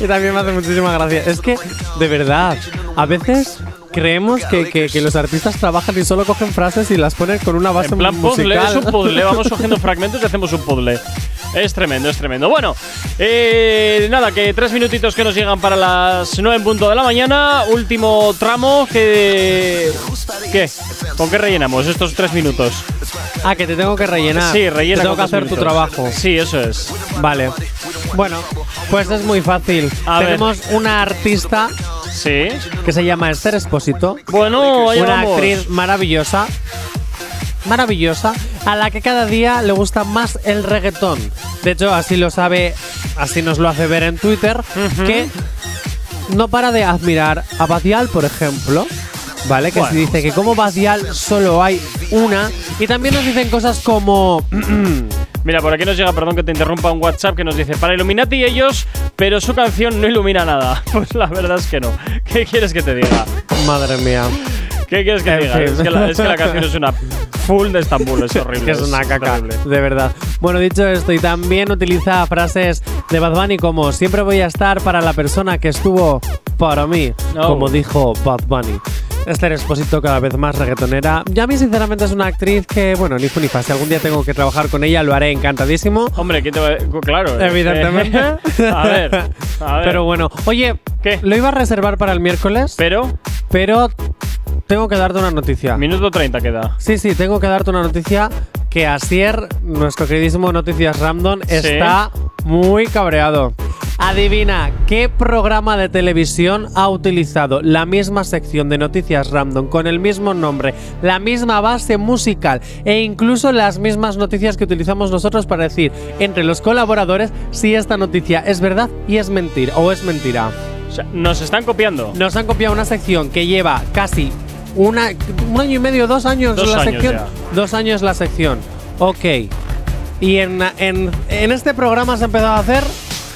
Y también me hace muchísima gracia. Es que, de verdad, a veces creemos que, que- que los artistas trabajan y solo cogen frases y las ponen con una base En plan puzzle, musical. es un puzzle, vamos cogiendo fragmentos y hacemos un puzzle. Es tremendo, es tremendo. Bueno, eh, nada, que tres minutitos que nos llegan para las nueve en punto de la mañana. Último tramo que. ¿Qué? ¿Con qué rellenamos estos tres minutos? Ah, que te tengo que rellenar. Sí, rellena Te tengo que hacer tu trabajo. Sí, eso es. Vale. Bueno, pues es muy fácil. A ver. Tenemos una artista Sí. que se llama Esther Espósito. Bueno, una vamos. actriz maravillosa. Maravillosa, a la que cada día le gusta más el reggaetón. De hecho, así lo sabe, así nos lo hace ver en Twitter, que no para de admirar a Badial, por ejemplo. ¿Vale? Que Bueno. se dice que como Badial solo hay una. Y también nos dicen cosas como. Mira, por aquí nos llega, perdón que te interrumpa, un WhatsApp que nos dice para Illuminati y ellos, pero su canción no ilumina nada. Pues la verdad es que no. ¿Qué quieres que te diga? Madre mía. ¿Qué quieres que diga? Es que, la, es que la canción es una full de Estambul, es horrible. es una caca, de verdad. Bueno, dicho esto, y también utiliza frases de Bad Bunny como siempre voy a estar para la persona que estuvo para mí, como dijo Bad Bunny. Esther Esposito cada vez más reggaetonera. Y a mí sinceramente es una actriz que, bueno, ni fu ni fa. Si algún día tengo que trabajar con ella, lo haré encantadísimo. Hombre, ¿quién te va a- Claro. eh. Evidentemente. a ver, a ver. Pero bueno, oye, ¿Qué? lo iba a reservar para el miércoles, Pero, pero tengo que darte una noticia. minuto 30 queda. Sí, sí, tengo que darte una noticia que Asier, nuestro queridísimo Noticias Random, está muy cabreado. Adivina, ¿qué programa de televisión ha utilizado la misma sección de Noticias Random con el mismo nombre, la misma base musical e incluso las mismas noticias que utilizamos nosotros para decir entre los colaboradores si esta noticia es verdad y es mentira o es mentira? O sea, nos están copiando. Nos han copiado una sección que lleva casi una, un año y medio, dos años Dos la años sección. ya. Dos años la sección. Ok. Y en, en, en este programa se ha empezado a hacer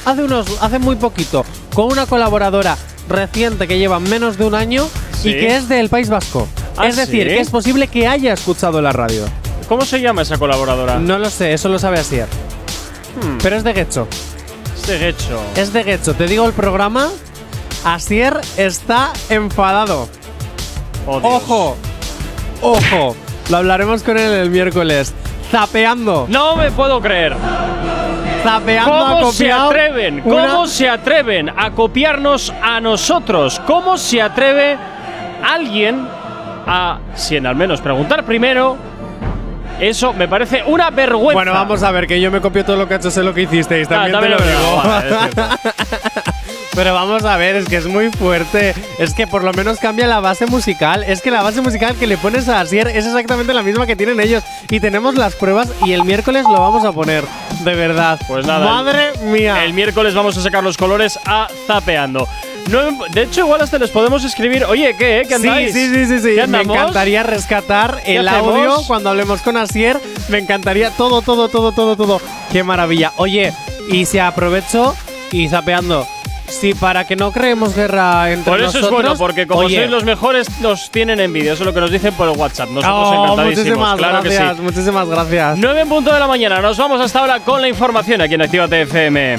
hace unos hace muy poquito con una colaboradora reciente que lleva menos de un año Sí. y que es del País Vasco. ¿Ah, es decir, sí? que es posible que haya escuchado la radio. ¿Cómo se llama esa colaboradora? No lo sé, eso lo sabe Asier. Hmm, Pero es de Guecho. este hecho. Es de Guecho. Te digo el programa. Asier está enfadado. Oh. ¡Ojo! ¡Ojo! Lo hablaremos con él el miércoles. Zapeando. No me puedo creer. Zapeando ¿Cómo se atreven? una- ¿Cómo se atreven a copiarnos a nosotros? ¿Cómo se atreve alguien a, sin al menos preguntar primero? Eso me parece una vergüenza. Bueno, vamos a ver, que yo me copio todo lo que ha hecho, sé lo que hicisteis. Ah, También, te lo digo. vale. Pero vamos a ver, es que es muy fuerte. Es que por lo menos cambia la base musical. Es que la base musical que le pones a Asier es exactamente la misma que tienen ellos. Y tenemos las pruebas y el miércoles lo vamos a poner. De verdad. Pues nada. Madre mía. El miércoles vamos a sacar los colores a zapeando. No, de hecho, igual hasta les podemos escribir. Oye, ¿qué? eh? ¿Qué Sí, andáis? sí, sí, sí, sí. ¿Qué Me encantaría rescatar el audio cuando hablemos con Asier. Me encantaría todo, todo, todo, todo, todo. Qué maravilla. Oye, y si aprovecho y zapeando. Sí, para que no creemos guerra entre Por eso nosotros. es bueno, porque como Oye, sois los mejores, nos tienen envidia. Eso es lo que nos dicen por el WhatsApp. Nosotros oh, encantadísimos. muchísimas claro gracias, que sí. muchísimas gracias. 9 en punto de la mañana. Nos vamos hasta ahora con la información aquí en Actívate FM.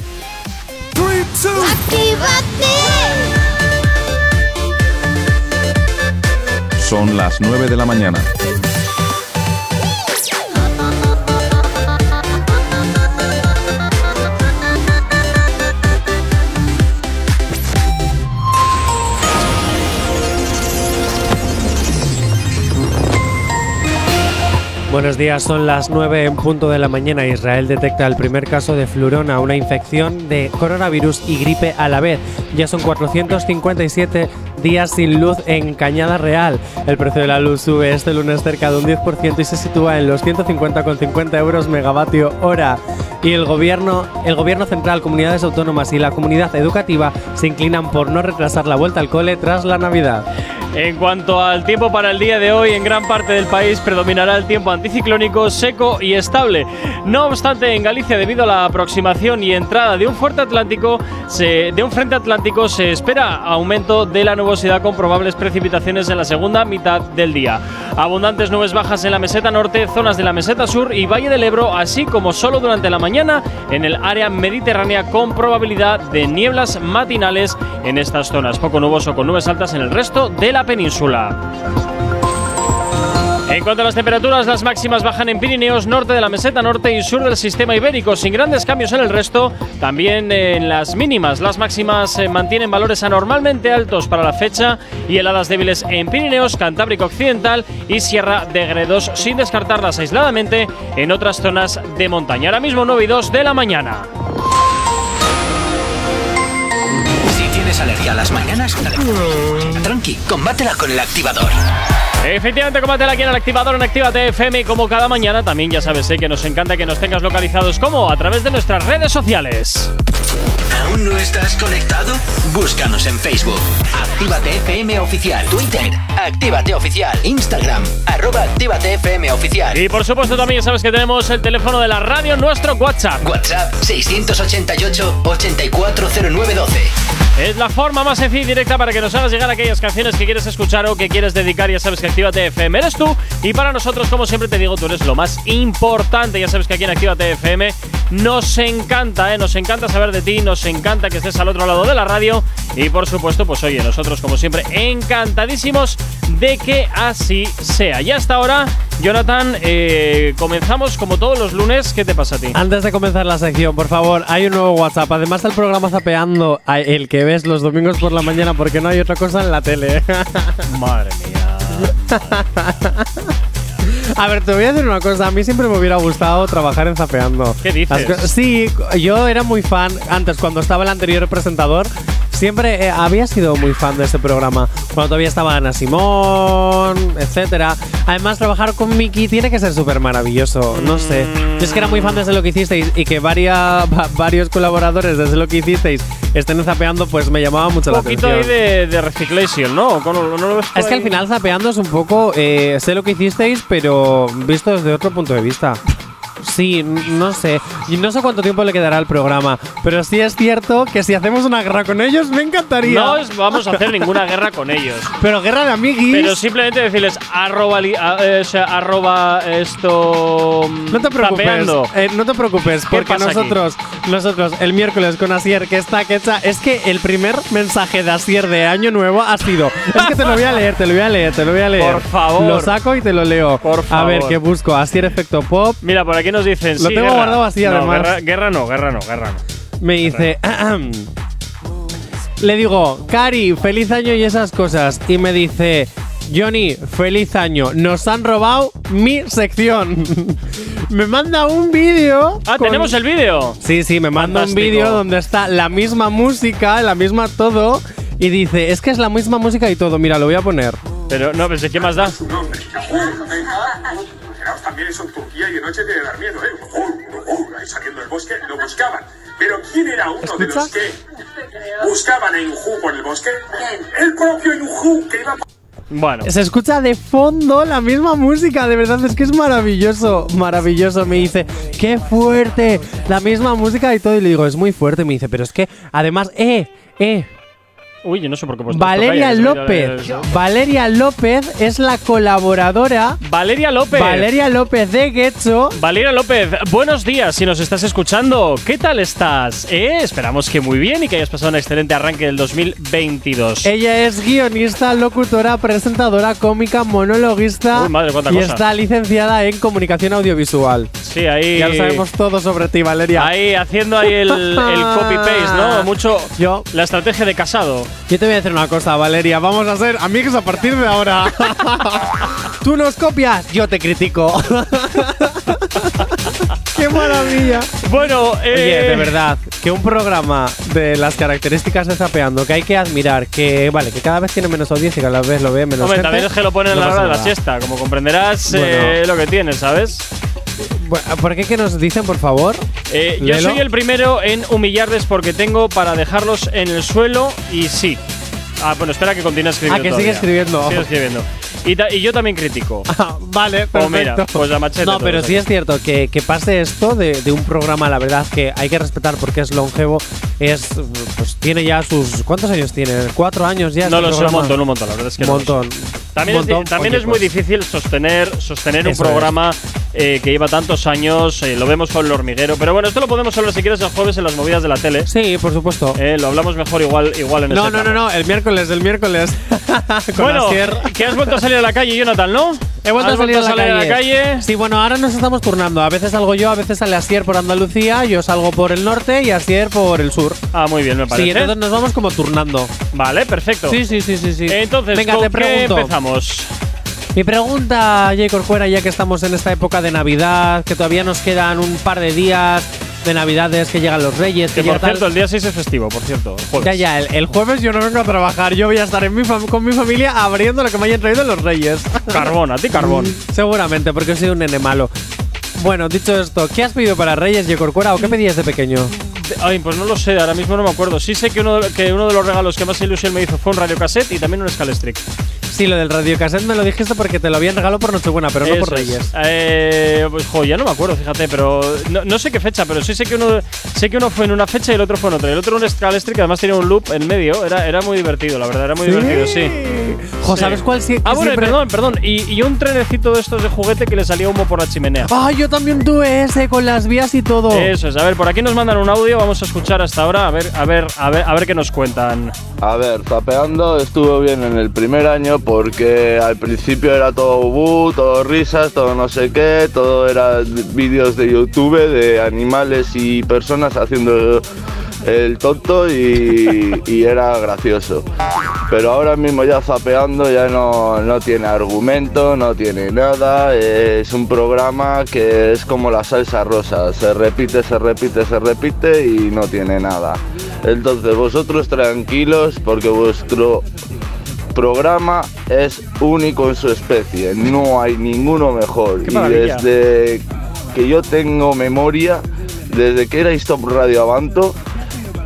Son las 9 de la mañana. Buenos días, son las 9 en punto de la mañana. Israel detecta el primer caso de flurona, una infección de coronavirus y gripe a la vez. Ya son 457 días sin luz en Cañada Real. El precio de la luz sube este lunes cerca de un 10% y se sitúa en los 150,50 euros megavatio hora. Y el gobierno, el gobierno central, comunidades autónomas y la comunidad educativa se inclinan por no retrasar la vuelta al cole tras la Navidad. En cuanto al tiempo para el día de hoy, en gran parte del país predominará el tiempo anticiclónico seco y estable. No obstante, en Galicia, debido a la aproximación y entrada de un fuerte atlántico, de un frente atlántico, se espera aumento de la nubosidad con probables precipitaciones en la segunda mitad del día. Abundantes nubes bajas en la meseta norte, zonas de la meseta sur y Valle del Ebro, así como solo durante la mañana en el área mediterránea con probabilidad de nieblas matinales en estas zonas. Poco nuboso con nubes altas en el resto de la península. En cuanto a las temperaturas, las máximas bajan en Pirineos, norte de la meseta norte y sur del sistema ibérico, sin grandes cambios en el resto. También en las mínimas, las máximas eh, mantienen valores anormalmente altos para la fecha y heladas débiles en Pirineos, Cantábrico Occidental y Sierra de Gredos, sin descartarlas aisladamente en otras zonas de montaña. Ahora mismo 9 y 2 de la mañana. Tienes alergia a las mañanas, tranqui, combátela con el activador. Efectivamente, combátela aquí en el activador en Actívate FM como cada mañana también ya sabes eh, que nos encanta que nos tengas localizados como a través de nuestras redes sociales. ¿Aún no estás conectado? Búscanos en Facebook. Actívate FM Oficial. Twitter. Actívate Oficial. Instagram. Arroba Actívate FM Oficial. Y por supuesto también sabes que tenemos el teléfono de la radio, nuestro WhatsApp. WhatsApp 688-840912. Es la forma más sencilla y directa para que nos hagas llegar aquellas canciones que quieres escuchar o que quieres dedicar. Ya sabes que Actívate FM eres tú. Y para nosotros, como siempre te digo, tú eres lo más importante. Ya sabes que aquí en Actívate FM nos encanta, ¿eh? Nos encanta saber de ti, nos encanta que estés al otro lado de la radio. Y por supuesto, pues oye, nosotros como siempre encantadísimos de que así sea. Y hasta ahora, Jonathan, eh, comenzamos como todos los lunes. ¿Qué te pasa a ti? Antes de comenzar la sección, por favor, hay un nuevo WhatsApp. Además del programa Zapeando, el que ves los domingos por la mañana, porque no hay otra cosa en la tele. Madre mía. A ver, te voy a decir una cosa. A mí siempre me hubiera gustado trabajar en Zapeando. ¿Qué dices? Sí, yo era muy fan antes, cuando estaba el anterior presentador. Siempre eh, había sido muy fan de este programa. Cuando todavía estaba Ana Simón, etcétera. Además, trabajar con Miki tiene que ser súper maravilloso. No sé. Yo es que era muy fan desde lo que hicisteis y que varia- va- varios colaboradores desde lo que hicisteis estén zapeando, pues me llamaba mucho Un la poquito atención. ahí de, de reciclation, ¿no? ¿No, no por Es que al final zapeando es un poco. eh, sé lo que hicisteis, pero visto desde otro punto de vista. Sí, no sé. Y no sé cuánto tiempo le quedará al programa. Pero sí es cierto que si hacemos una guerra con ellos, me encantaría. No vamos a hacer ninguna guerra con ellos. Pero guerra de amiguis. Pero simplemente decirles arroba, li- a- eh, o sea, arroba esto. mm, No te preocupes, eh, no te preocupes, ¿Qué porque aquí? nosotros, nosotros el miércoles con Asier, que está que hecha, es que el primer mensaje de Asier de Año Nuevo ha sido, es que te lo voy a leer, te lo voy a leer, te lo voy a leer. Por favor. Lo saco y te lo leo. Por A ver, favor. ¿qué busco? Asier Efecto Pop. Mira, por aquí nos dicen. Lo sí, tengo guerra. guardado así, No, además. Guerra, guerra no, guerra no, guerra no. Me dice, le digo, Cari, feliz año y esas cosas. Y me dice, Johnny, feliz año. Nos han robado mi sección. me manda un vídeo. Ah, con- tenemos el vídeo. Sí, sí, me manda un vídeo donde está la misma música, la misma todo. Y dice, es que es la misma música y todo. Mira, lo voy a poner. Pero no, pensé, ¿qué más da? También eso en Turquía y de noche tiene que dar miedo, ¿eh? Uh, uh, ahí saliendo del bosque lo buscaban. Pero ¿quién era uno de los que buscaban a Inju por el bosque? El propio Inju que iba Bueno. Se escucha de fondo la misma música, de verdad, es que es maravilloso, maravilloso. Me dice, qué fuerte, la misma música y todo. Y le digo, es muy fuerte. Me dice, pero es que, además, eh, eh, Uy, yo no sé por qué he Valeria esto, López. Valeria López es la colaboradora. Valeria López. Valeria López de Guecho. Valeria López, buenos días si nos estás escuchando. ¿Qué tal estás? Eh, esperamos que muy bien y que hayas pasado un excelente arranque del 2022. Ella es guionista, locutora, presentadora, cómica, monologuista Uy, madre, cuánta y cosa. está licenciada en comunicación audiovisual. Sí, ahí. Ya lo sabemos todo sobre ti, Valeria. Ahí haciendo ahí el, el copy-paste, ¿no? Mucho. Yo. La estrategia de casado. Yo te voy a decir una cosa, Valeria. Vamos a ser amigos a partir de ahora. Tú nos copias, yo te critico. ¡Qué maravilla! Bueno, eh, Oye, de verdad, que un programa de las características de Zapeando que hay que admirar, que vale, que cada vez tiene menos audiencia, cada vez lo ve menos Hombre, gente, también es que lo ponen a no la hora de la siesta. Como comprenderás, Bueno. eh, lo que tiene, ¿sabes? ¿Por qué que nos dicen, por favor? Eh, yo soy el primero en humillarles porque tengo para dejarlos en el suelo y sí. Ah, bueno, espera que continúe escribiendo. Ah, que sigue escribiendo. Sigue escribiendo. Y, y yo también critico. Vale, Pues perfecto. mira, pues a machete No, pero sí es cierto que, que pase esto de, de un programa, la verdad, que hay que respetar porque es longevo. Es, pues tiene ya sus. ¿Cuántos años tiene? ¿Cuatro años ya? No este lo sé, un programa? montón, un montón, la verdad es que Un no montón. También, Un es, montón. también Oye, es muy pues, difícil sostener, sostener un Eso es. programa eh, que lleva tantos años. eh, lo vemos con el hormiguero. Pero bueno, esto lo podemos hablar si quieres el jueves en las movidas de la tele. Sí, por supuesto. Eh, lo hablamos mejor igual, igual en No, ese no, no, tramo. no, el miércoles, el miércoles. Con Bueno, que has vuelto a salir a la calle, Jonathan, ¿no? He vuelto a ¿Has salir, vuelto a, la calle. calle? Sí, bueno, ahora nos estamos turnando. A veces salgo yo, a veces sale Asier por Andalucía, yo salgo por el norte y Asier por el sur. Ah, muy bien, me parece. Sí, entonces nos vamos como turnando. Vale, perfecto. Sí, sí, sí, sí, sí. Entonces, Venga, ¿con te qué pregunto. empezamos? Mi pregunta, Jay Corcuera, ya que estamos en esta época de Navidad, que todavía nos quedan un par de días de Navidades, que llegan los Reyes, Que por cierto, el día 6 es festivo, por cierto. el jueves. Ya, ya, el, el jueves yo no vengo a trabajar, yo voy a estar en mi con mi familia abriendo lo que me hayan traído los Reyes. Carbón, a ti carbón. Seguramente, porque soy un nene malo. Bueno, dicho esto, ¿qué has pedido para Reyes, Jay Corcuera, o qué pedías de pequeño? Ay, pues no lo sé, ahora mismo no me acuerdo. Sí sé que uno, de, que uno de los regalos que más ilusión me hizo fue un radiocassette y también un Scalestric. Sí, lo del radiocassette me lo dijiste porque te lo habían regalado por Nochebuena, pero no por. Reyes. Eh, pues jo, ya no me acuerdo, fíjate, pero no, no sé qué fecha, pero sí sé que uno sé que uno fue en una fecha y el otro fue en otra. El otro un Scalestric que además tenía un loop en medio, era, era muy divertido, la verdad, era muy ¿Sí? divertido, sí. Jo, Sí. ¿sabes cuál sí? Ah, bueno, siempre- perdón, perdón. Y, y un trenecito de estos de juguete que le salía humo por la chimenea. Ah, yo también tuve ese con las vías y todo. Eso es, a ver, por aquí nos mandan un audio, vamos a escuchar hasta ahora, a ver, a ver, a ver, a ver qué nos cuentan. A ver, zapeando estuvo bien en el primer año porque al principio era todo bu, todo risas, todo no sé qué, todo era vídeos de YouTube de animales y personas haciendo el tonto y, y era gracioso. Pero ahora mismo ya zapeando ya no, no tiene argumento, no tiene nada, es un programa que es como la salsa rosa, se repite, se repite, se repite y no tiene nada. Entonces vosotros tranquilos porque vuestro programa es único en su especie, no hay ninguno mejor. Y desde que yo tengo memoria, desde que erais Top Radio Avanto,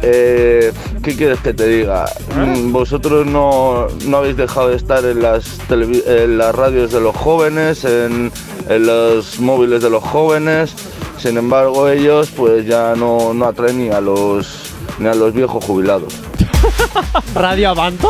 eh, ¿qué quieres que te diga? Mm, Vosotros no, no habéis dejado de estar en las, televi- en las radios de los jóvenes, en, en los móviles de los jóvenes. Sin embargo, ellos pues ya no, no atraen ni a los ni a los viejos jubilados. ¿Radio Avanto?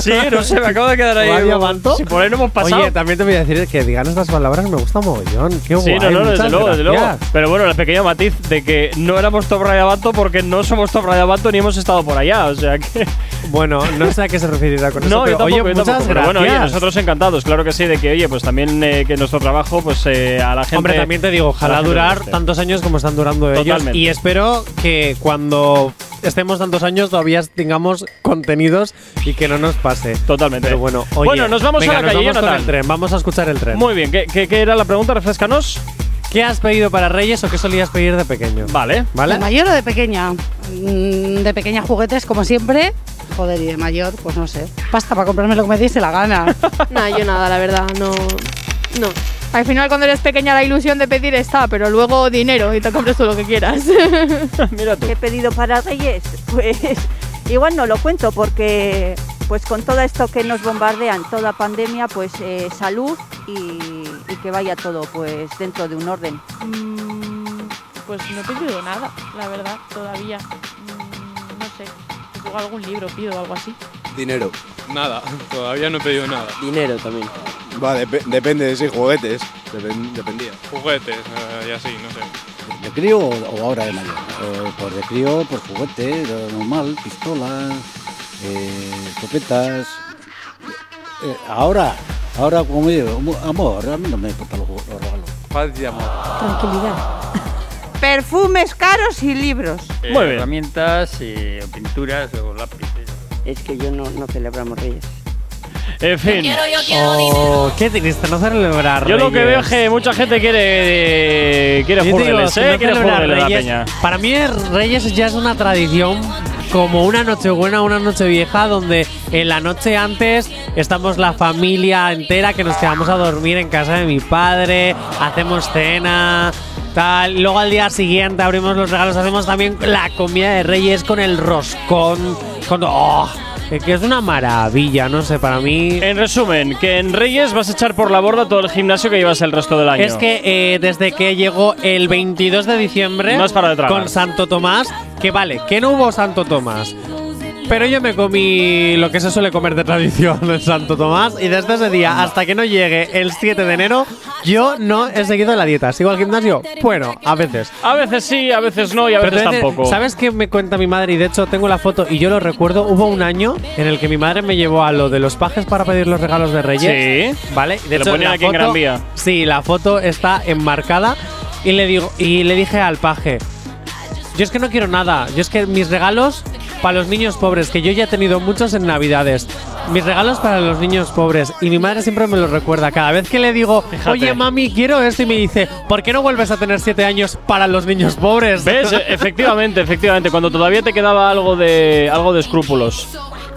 Sí, no sé, me acabo de quedar ahí. ¿Radio Avanto? Si por ahí no hemos pasado. Oye, también te voy a decir que digan estas palabras me gusta mogollón. Qué Sí, guay. no, no, desde luego, desde luego. Pero bueno, el pequeño matiz de que no éramos Top Radio Avanto porque no somos Top Radio Avanto ni hemos estado por allá, o sea que… Bueno, no sé a qué se referirá con eso. No, pero, yo tampoco, oye, yo muchas tampoco. Pero bueno, oye, nosotros encantados, claro que sí, de que, oye, pues también eh, que nuestro trabajo, pues eh, a la gente… Hombre, también te digo, ojalá durar tantos años como están durando ellos. Totalmente. Y espero que cuando estemos tantos años todavía tengamos contenidos y que no nos pase. Totalmente. Pero bueno, oye, Bueno, nos vamos a venga, la calle, vamos con el tren. Vamos a escuchar el tren. Muy bien, ¿qué, qué, qué era la pregunta? Refrescanos. ¿Qué has pedido para Reyes o qué solías pedir de pequeño? Vale. ¿Vale? ¿De mayor o de pequeña? Mm, De pequeña juguetes, como siempre. Joder, y de mayor, pues no sé. Pasta para comprarme lo que me diese la gana. Nada, yo nada, la verdad, no. No. Al final, cuando eres pequeña, la ilusión de pedir está, pero luego dinero y te compras tú lo que quieras. Mira tú. ¿Qué he pedido para Reyes? Pues igual no lo cuento porque pues con todo esto que nos bombardean, toda pandemia, pues eh, salud y, y que vaya todo pues dentro de un orden. Mm, pues no he pedido nada, la verdad, todavía. Mm, no sé. Pues igual algún libro pido o algo así. Dinero. Nada, todavía no he pedido nada. Dinero también. Va, dep- depende de si juguetes. Depen- dependía. Juguetes, eh, y así, no sé. ¿De crío o, o ahora de mayor? Eh, pues de crío, pues juguete, normal, pistolas, eh, escopetas. Eh, ahora, ahora como digo, amor, a mí no me importa los, los regalos. Paz y amor. Tranquilidad. Perfumes caros y libros. Muy bien. Herramientas, y pinturas o lápices. Es que yo no, no celebramos Reyes. En fin. Oh, qué triste, no celebrar Yo lo que Reyes. veo es que mucha gente quiere quiere Yo digo, si ¿eh? no quiere celebrar jurreles la Reyes- peña. Para mí Reyes ya es una tradición como una noche buena, una noche vieja, donde en la noche antes estamos la familia entera que nos quedamos a dormir en casa de mi padre, hacemos cena, tal. Luego al día siguiente abrimos los regalos, hacemos también la comida de Reyes con el roscón, con ¡oh! que- es una maravilla, no sé, para mí. En resumen, que en Reyes vas a echar por la borda todo el gimnasio que llevas el resto del año. Es que eh, desde que llegó el 22 de diciembre No de tragar. con Santo Tomás, que vale, que no hubo Santo Tomás. Pero yo me comí lo que se suele comer de tradición en Santo Tomás y desde ese día hasta que no llegue el 7 de enero, yo no he seguido la dieta. ¿Sigo al gimnasio? Bueno, a veces. A veces sí, a veces no y a Pero veces tampoco. ¿Sabes qué me cuenta mi madre? Y de hecho tengo la foto y yo lo recuerdo. Hubo un año en el que mi madre me llevó a lo de los pajes para pedir los regalos de Reyes. Sí. ¿Vale? Y Te lo ponían la aquí en Gran Vía. Sí, la foto está enmarcada. Y le digo, y le dije al paje, yo es que no quiero nada. Yo es que mis regalos para los niños pobres, que yo ya he tenido muchos en Navidades. Mis regalos para los niños pobres. Y mi madre siempre me lo recuerda. Cada vez que le digo, oye mami, quiero esto, y me dice, ¿por qué no vuelves a tener siete años para los niños pobres? ¿Ves? Efectivamente, efectivamente. Cuando todavía te quedaba algo de algo de escrúpulos.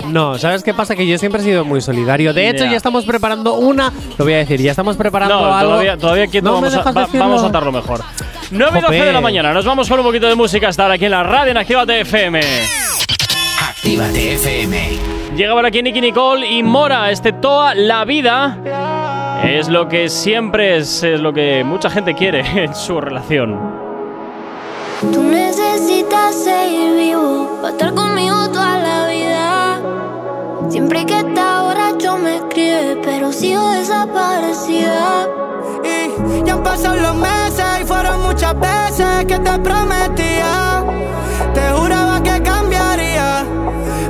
No, ¿sabes qué pasa? Que yo siempre he sido muy solidario. De hecho, Ya. ya estamos preparando una. Lo voy a decir, ya estamos preparando No, algo. todavía, todavía quieto, No vamos, a, va- vamos a atarlo mejor. 9 y 12 de la mañana. Nos vamos con un poquito de música hasta ahora aquí en la radio en Actívate FM. Actívate FM. Llega por aquí Nicky Nicole y Mora. Este toda la vida es lo que siempre es, es lo que mucha gente quiere en su relación. Tú necesitas seguir vivo para estar conmigo toda la vida. Siempre que está borracho me escribe, pero sigo desaparecida. Y ya han pasado los meses muchas veces que te prometía. Te juraba que cambiaría,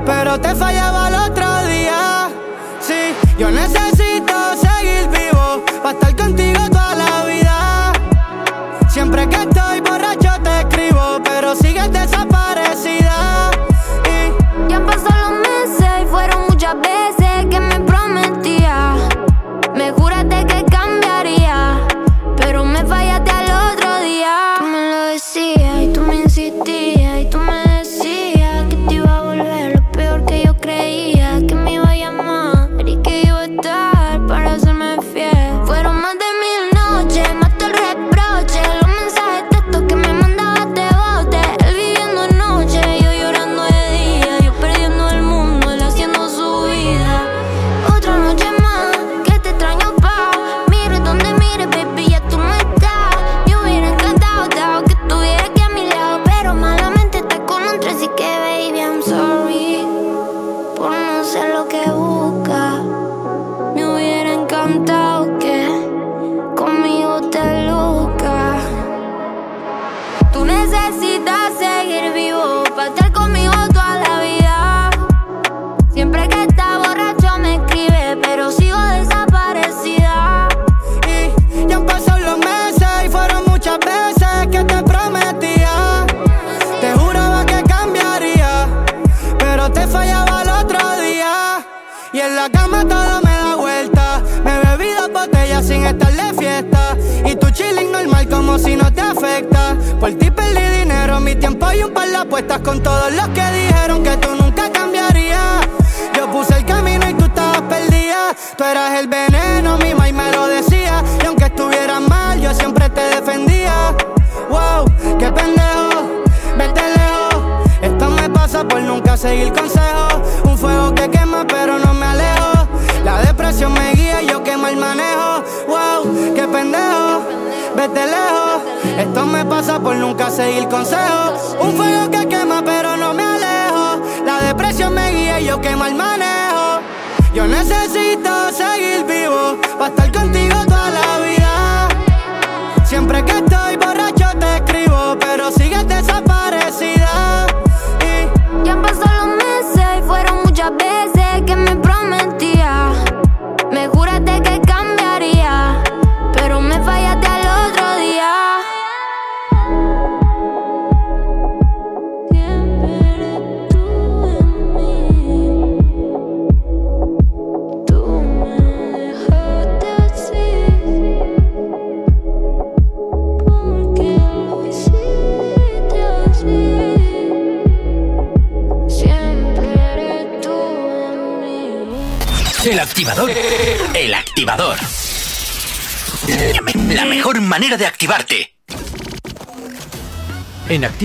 pero te fallaba el otro día. Sí, yo necesito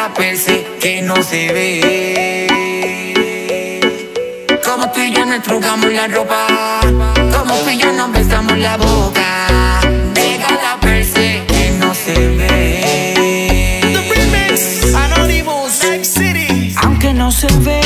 Déjala perse que no se ve. Como tú y yo nos trugamos la ropa. Como tú y yo nos besamos la boca. Déjala perse que no se ve. The remix. Anonymous, City. Aunque no se ve,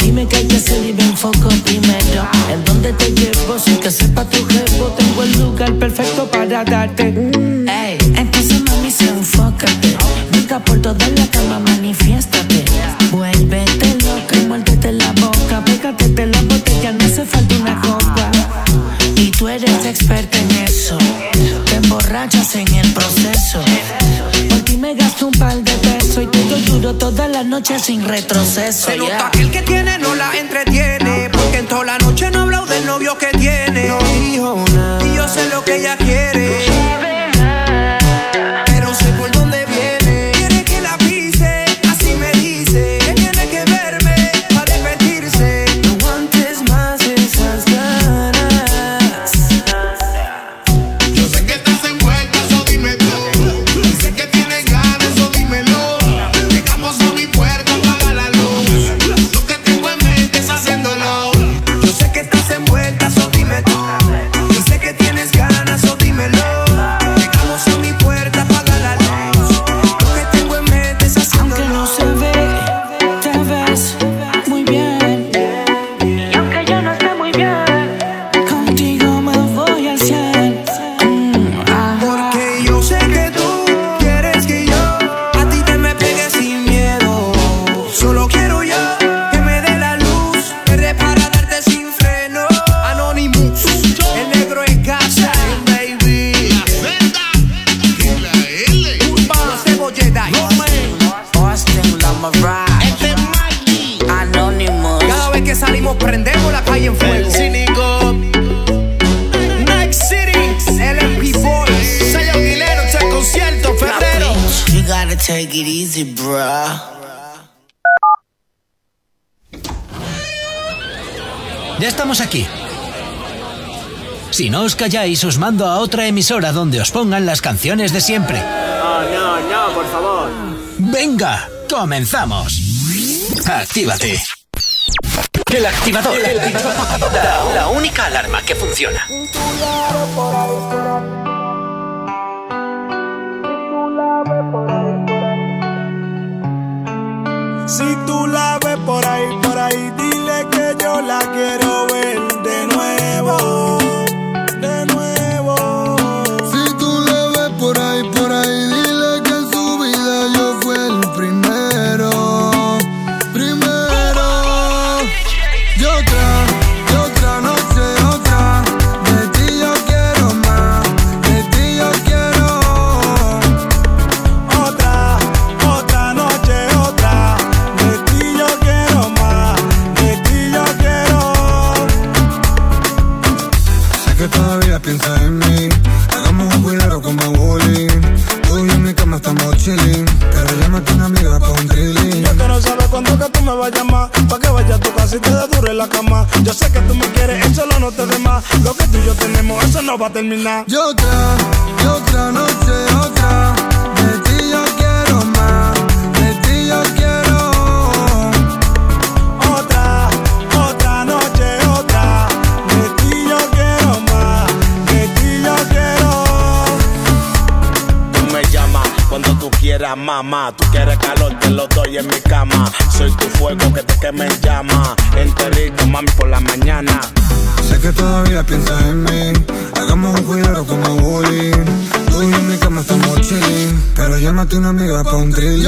Dime qué hay que hacer y ven foco primero. ¿En dónde te llevo? Sin que sepa tu jefe, tengo el lugar perfecto para darte. Ey, entonces mami, se enfócate. Nunca por toda la cama, manifiéstate. Vuélvete loca y muérdete la boca. Pégate de la botella, no hace falta una copa. Y tú eres experta en eso. Te emborrachas en el proceso. Por ti me gasto un par de pesos y te doy duro toda la noche sin retroceso. Se nota yeah. que calláis, os mando a otra emisora donde os pongan las canciones de siempre. Oh, no, no, por favor. Venga, comenzamos. Actívate. El activador. La, la única alarma que funciona. Si tú la ves por ahí, por ahí, dile que yo la quiero Lo que tú y yo tenemos, eso no va a terminar. Y otra, y otra noche, otra. Quieras, mamá. Tú quieres calor, te lo doy en mi cama. Soy tu fuego que te queme en llama. Enterito, mami, por la mañana. Sé que todavía piensas en mí. Hagamos un cuidado como bowling. Tú y en mi cama estamos chilling. Pero llámate una amiga pa' un thrilling.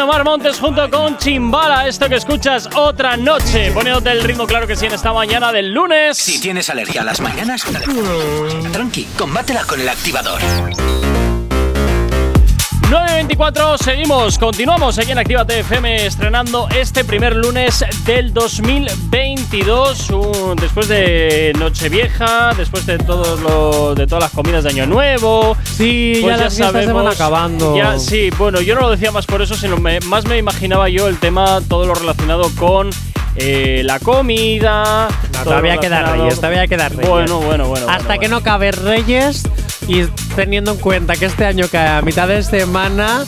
Omar Montes junto con Chimbala. Esto que escuchas otra noche. Poniéndote el ritmo, claro que sí, en esta mañana del lunes. Si tienes alergia a las mañanas, tranqui, combátela con el activador. 9.24, seguimos, continuamos aquí en Actívate FM estrenando este primer lunes del 2022, un- después de Nochevieja, después de todo lo, de todas las comidas de Año Nuevo. Sí, ya las fiestas se van acabando. Ya, sí, bueno, yo no lo decía más por eso, sino me- más me imaginaba yo el tema, todo lo relacionado con eh, la comida. todavía queda Reyes, todavía queda Reyes. Bueno, bueno, bueno. Hasta bueno, que no cabe Reyes y teniendo en cuenta que este año cae a mitad de semana,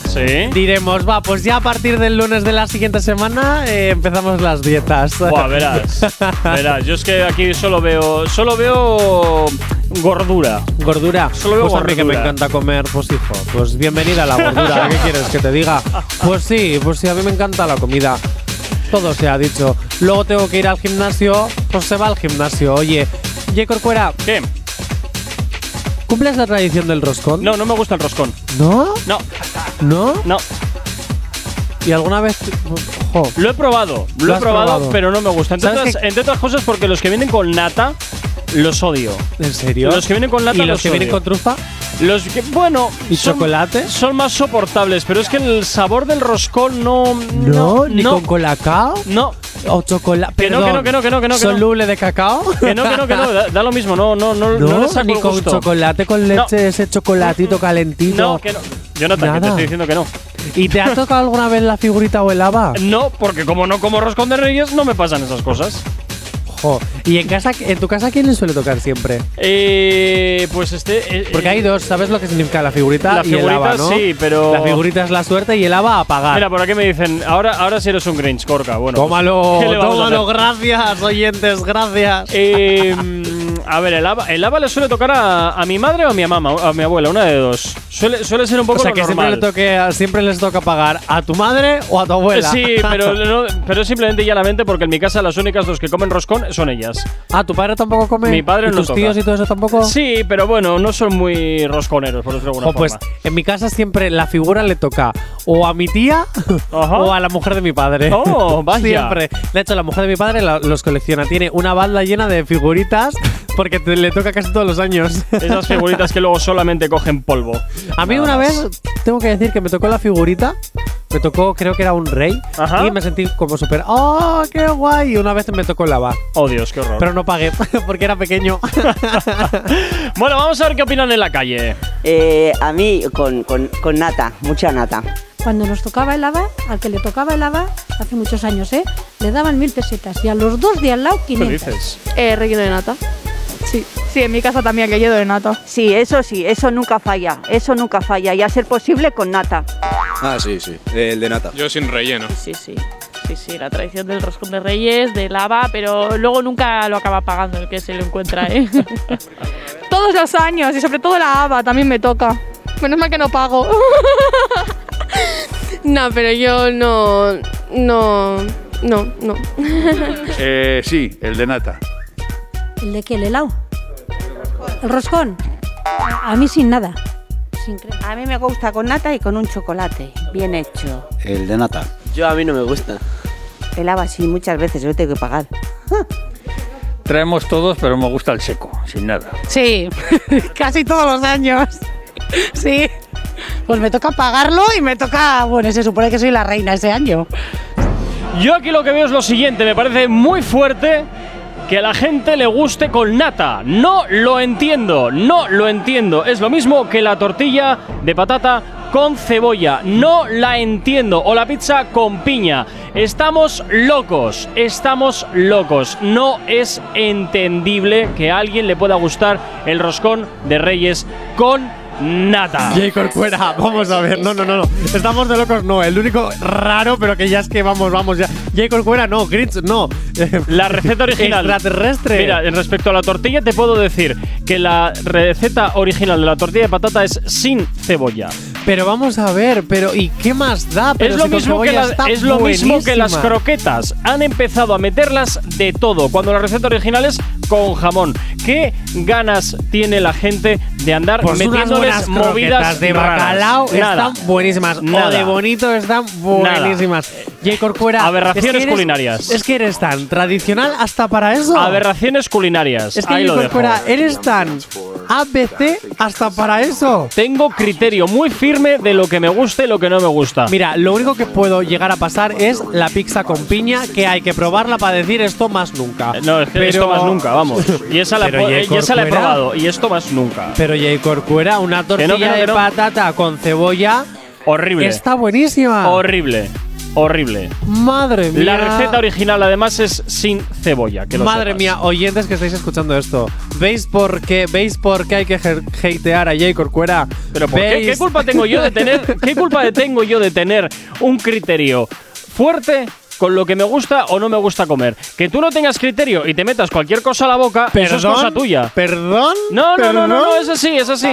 diremos, va, pues ya a partir del lunes de la siguiente semana eh, empezamos las dietas. Buah, verás. verás. Yo es que aquí solo veo. Solo veo gordura. ¿Gordura? Solo veo pues a mí que me gordura. encanta comer, pues hijo, pues bienvenida a la gordura. ¿Qué quieres que te diga? Pues sí, pues sí, a mí me encanta la comida. Todo se ha dicho. Luego tengo que ir al gimnasio, pues se va al gimnasio. Oye, J. Corcuera. ¿Qué? ¿Cumples la tradición del roscón? No, no me gusta el roscón. ¿No? No. ¿No? No. ¿Y alguna vez? Ojo. Lo he probado, lo, ¿Lo he probado, probado? pero no me gusta. Entre otras cosas porque los que vienen con nata los odio. ¿En serio? Los que vienen con nata ¿Y los que vienen odio. con trufa? Los que, bueno, ¿Y son- chocolate? Son más soportables, pero es que el sabor del roscón no. No, ni no. con colacao. No. O chocolate. Que no, que no, que no, que no, que no, que no. ¿Soluble de cacao? Que no, que no, que no, da, da lo mismo, no, no, no, no, No, le saco ni con gusto. chocolate con leche, ese chocolatito calentito. No, que no. Jonathan, que te Nada. estoy diciendo que no. ¿Y te ha tocado alguna vez la figurita o el haba? No, porque como no como roscón de reyes, no me pasan esas cosas. Jo. ¿Y en casa, en tu casa quién le suele tocar siempre? Eh, pues este. eh, Porque hay dos, ¿sabes lo que significa la figurita La y el figurita haba, no? sí, pero- La figurita es la suerte y el haba a pagar. Mira, por aquí me dicen, ahora, ahora sí eres un Grinch, Corca. Bueno, pues, tómalo, ¿qué le vamos a tómalo, hacer? gracias, oyentes, gracias. Eh, mm, a ver, el haba, el le suele tocar a, a mi madre o a mi mamá, a mi abuela, una de dos. Suele, suele ser un poco O sea lo que siempre, normal. le toque, siempre les toca pagar a tu madre o a tu abuela. Sí, pero, no- pero es simplemente y llanamente porque en mi casa las únicas dos que comen roscón son ellas. Ah, ¿tu padre tampoco come? Mi padre ¿Y no tus toca. tíos y todo eso tampoco? Sí, pero bueno, no son muy rosconeros, por decirlo de alguna pues en mi casa siempre la figura le toca o a mi tía o a la mujer de mi padre. Oh, vaya. Siempre. De hecho, la mujer de mi padre la- los colecciona. Tiene una balda llena de figuritas porque te- le toca casi todos los años. Esas figuritas que luego solamente cogen polvo. A mí Nada una más. vez tengo que decir que me tocó la figurita. Me tocó, creo que era un rey. Ajá. Y me sentí como súper, ¡oh, qué guay! Y una vez me tocó lava. Oh, Dios, qué horror. Pero no pagué porque era pequeño. Bueno, vamos a ver qué opinan en la calle. Eh, a mí con, con, con nata, mucha nata. Cuando nos tocaba el haba, al que le tocaba el haba, hace muchos años, ¿eh? Le daban mil pesetas y a los dos de al lado 500. Eh, relleno de nata. Sí, sí, en mi casa también que lleno de nata. Sí, eso sí, eso nunca falla, eso nunca falla y a ser posible con nata. Ah, sí, sí. El de nata. Yo sin relleno. Sí, sí. Sí, sí, la tradición del roscón de reyes, de lava, pero luego nunca lo acaba pagando el que se lo encuentra, ¿eh? Todos los años, y sobre todo la haba también me toca. Menos mal que no pago. No, pero yo no. No. No, no. Eh, sí, el de nata. ¿El de qué? ¿El helado? ¿El roscón? A a mí sin nada. Sin crema. A mí me gusta con nata y con un chocolate, bien hecho. El de nata. Yo a mí no me gusta. El haba sí, muchas veces, yo tengo que pagar. Traemos todos, pero me gusta el seco, sin nada. Sí, casi todos los años. Sí. Pues me toca pagarlo y me toca. Bueno, se supone que soy la reina ese año. Yo aquí lo que veo es lo siguiente, me parece muy fuerte que a la gente le guste con nata. No lo entiendo, no lo entiendo. Es lo mismo que la tortilla de patata con cebolla. No la entiendo. O la pizza con piña. Estamos locos, estamos locos. No es entendible que a alguien le pueda gustar el roscón de reyes con nata. Jay Corcuera, vamos a ver. No, no, no, no. Estamos de locos, no. El único raro, pero que ya es que vamos, vamos ya. Jay Corcuera, no. Grinch, no. La receta original. Extraterrestre. Mira, en respecto a la tortilla, te puedo decir que la receta original de la tortilla de patata es sin cebolla. Pero vamos a ver, pero ¿y qué más da? Pero es lo, si mismo que, las- está es lo mismo que las buenísima. croquetas. Han empezado a meterlas de todo, cuando la receta original es con jamón. ¿Qué ganas tiene la gente de andar Pues unas movidas de bacalao Nada. están buenísimas. O Nada. de bonito están buenísimas. Jay Corcuera. Aberraciones es que eres- culinarias. Es que eres tan tradicional hasta para eso. Aberraciones culinarias. Es que Ahí Jay lo dejo. Corcuera, eres tan ABC hasta para eso. Tengo criterio muy firme de lo que me gusta y lo que no me gusta. Mira, lo único que puedo llegar a pasar es la pizza con piña, que hay que probarla para decir esto más nunca. No, es que esto más nunca, vamos. Y esa la, y esa he probado. Y esto más nunca. Pero Jay Corcuera, una No, tortilla que no, que de patata con cebolla Horrible. está buenísima. Horrible. Horrible. Madre mía. La receta original además es sin cebolla. Que lo Madre sepas. mía, oyentes que estáis escuchando esto. ¿Veis por qué, ¿veis por qué hay que hatear a Jay Corcuera? Pero ¿por qué? ¿Veis? ¿Qué culpa tengo yo de tener? ¿Qué culpa tengo yo de tener un criterio fuerte? Con lo que me gusta o no me gusta comer. Que tú no tengas criterio y te metas cualquier cosa a la boca, eso es cosa tuya. ¿Perdón? No, no, no, no, no, es así, es así.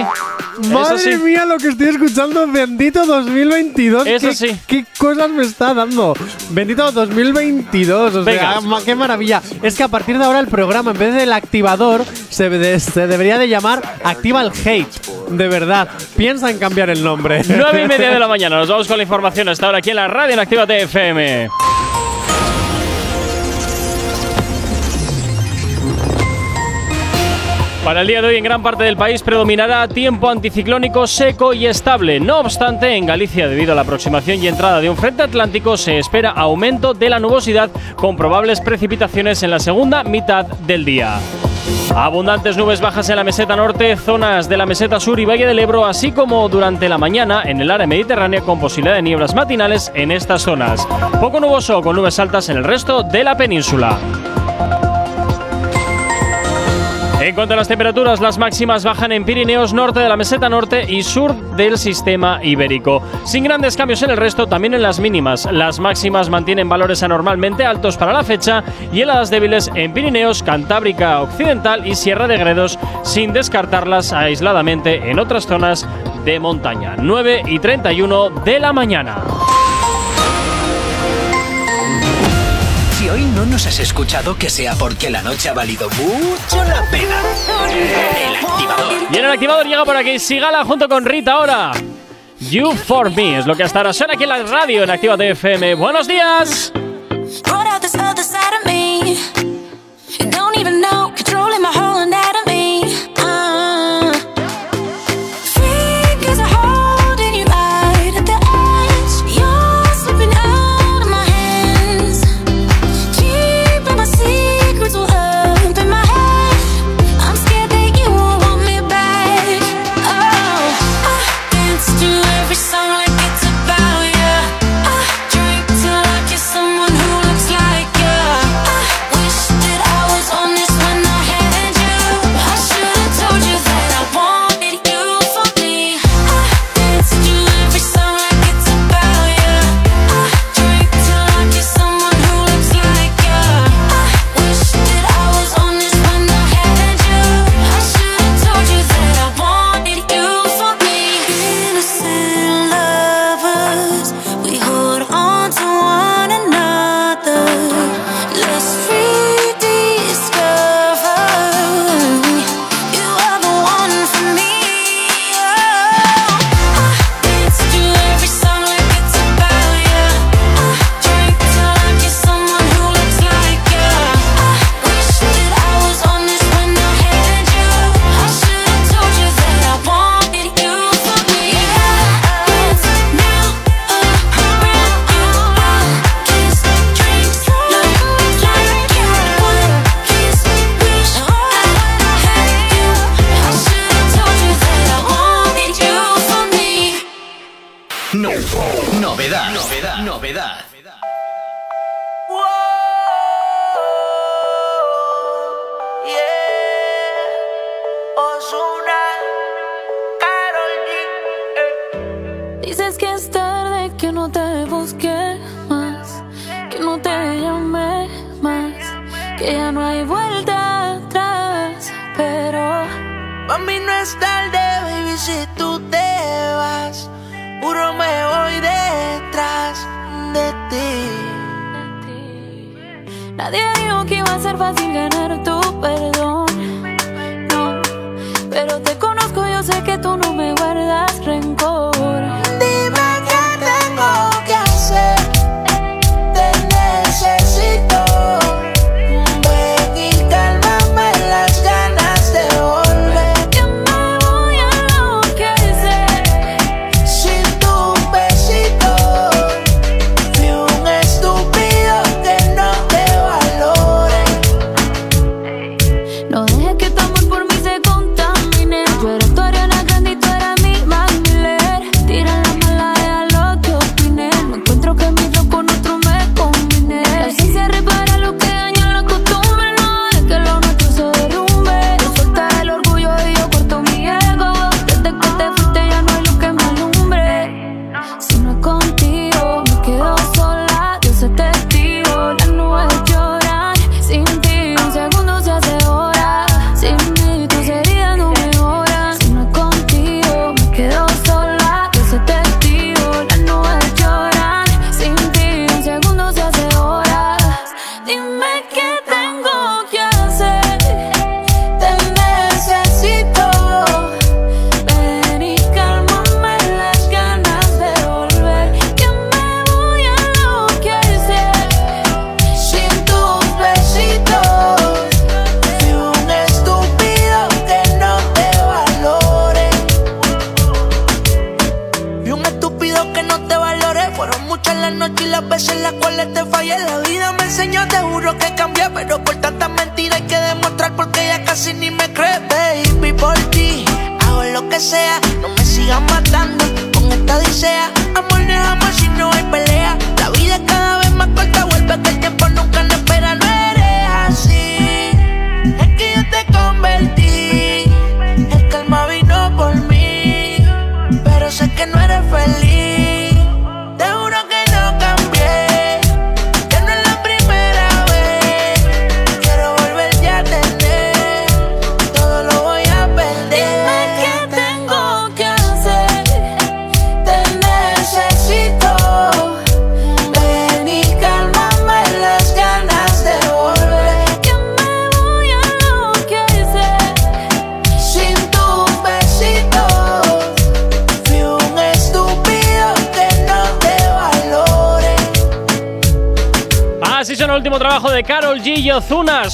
Es Madre así. mía, lo que estoy escuchando, bendito 2022. Es ¿Qué, así. ¿Qué cosas me está dando? Bendito 2022, o Venga. sea, qué maravilla. Es que a partir de ahora el programa, en vez del activador, se, de- se debería de llamar Activa el Hate. De verdad, piensa en cambiar el nombre. 9 y media de la mañana, nos vamos con la información hasta ahora aquí en la radio en Actívate FM. Para el día de hoy en gran parte del país predominará tiempo anticiclónico seco y estable. No obstante, en Galicia, debido a la aproximación y entrada de un frente atlántico, se espera aumento de la nubosidad con probables precipitaciones en la segunda mitad del día. Abundantes nubes bajas en la meseta norte, zonas de la meseta sur y Valle del Ebro, así como durante la mañana en el área mediterránea con posibilidad de nieblas matinales en estas zonas. Poco nuboso con nubes altas en el resto de la península. En cuanto a las temperaturas, las máximas bajan en Pirineos, norte de la meseta norte y sur del sistema ibérico. Sin grandes cambios en el resto, también en las mínimas. Las máximas mantienen valores anormalmente altos para la fecha y heladas débiles en Pirineos, Cantábrica Occidental y Sierra de Gredos, sin descartarlas aisladamente en otras zonas de montaña. 9 y 31 de la mañana. has escuchado que sea porque la noche ha valido mucho la pena. El activador. Y el activador llega por aquí Sigala junto con Rita ahora. You for me es lo que hasta ahora suena aquí en la radio en Activa FM. Buenos días. Ahora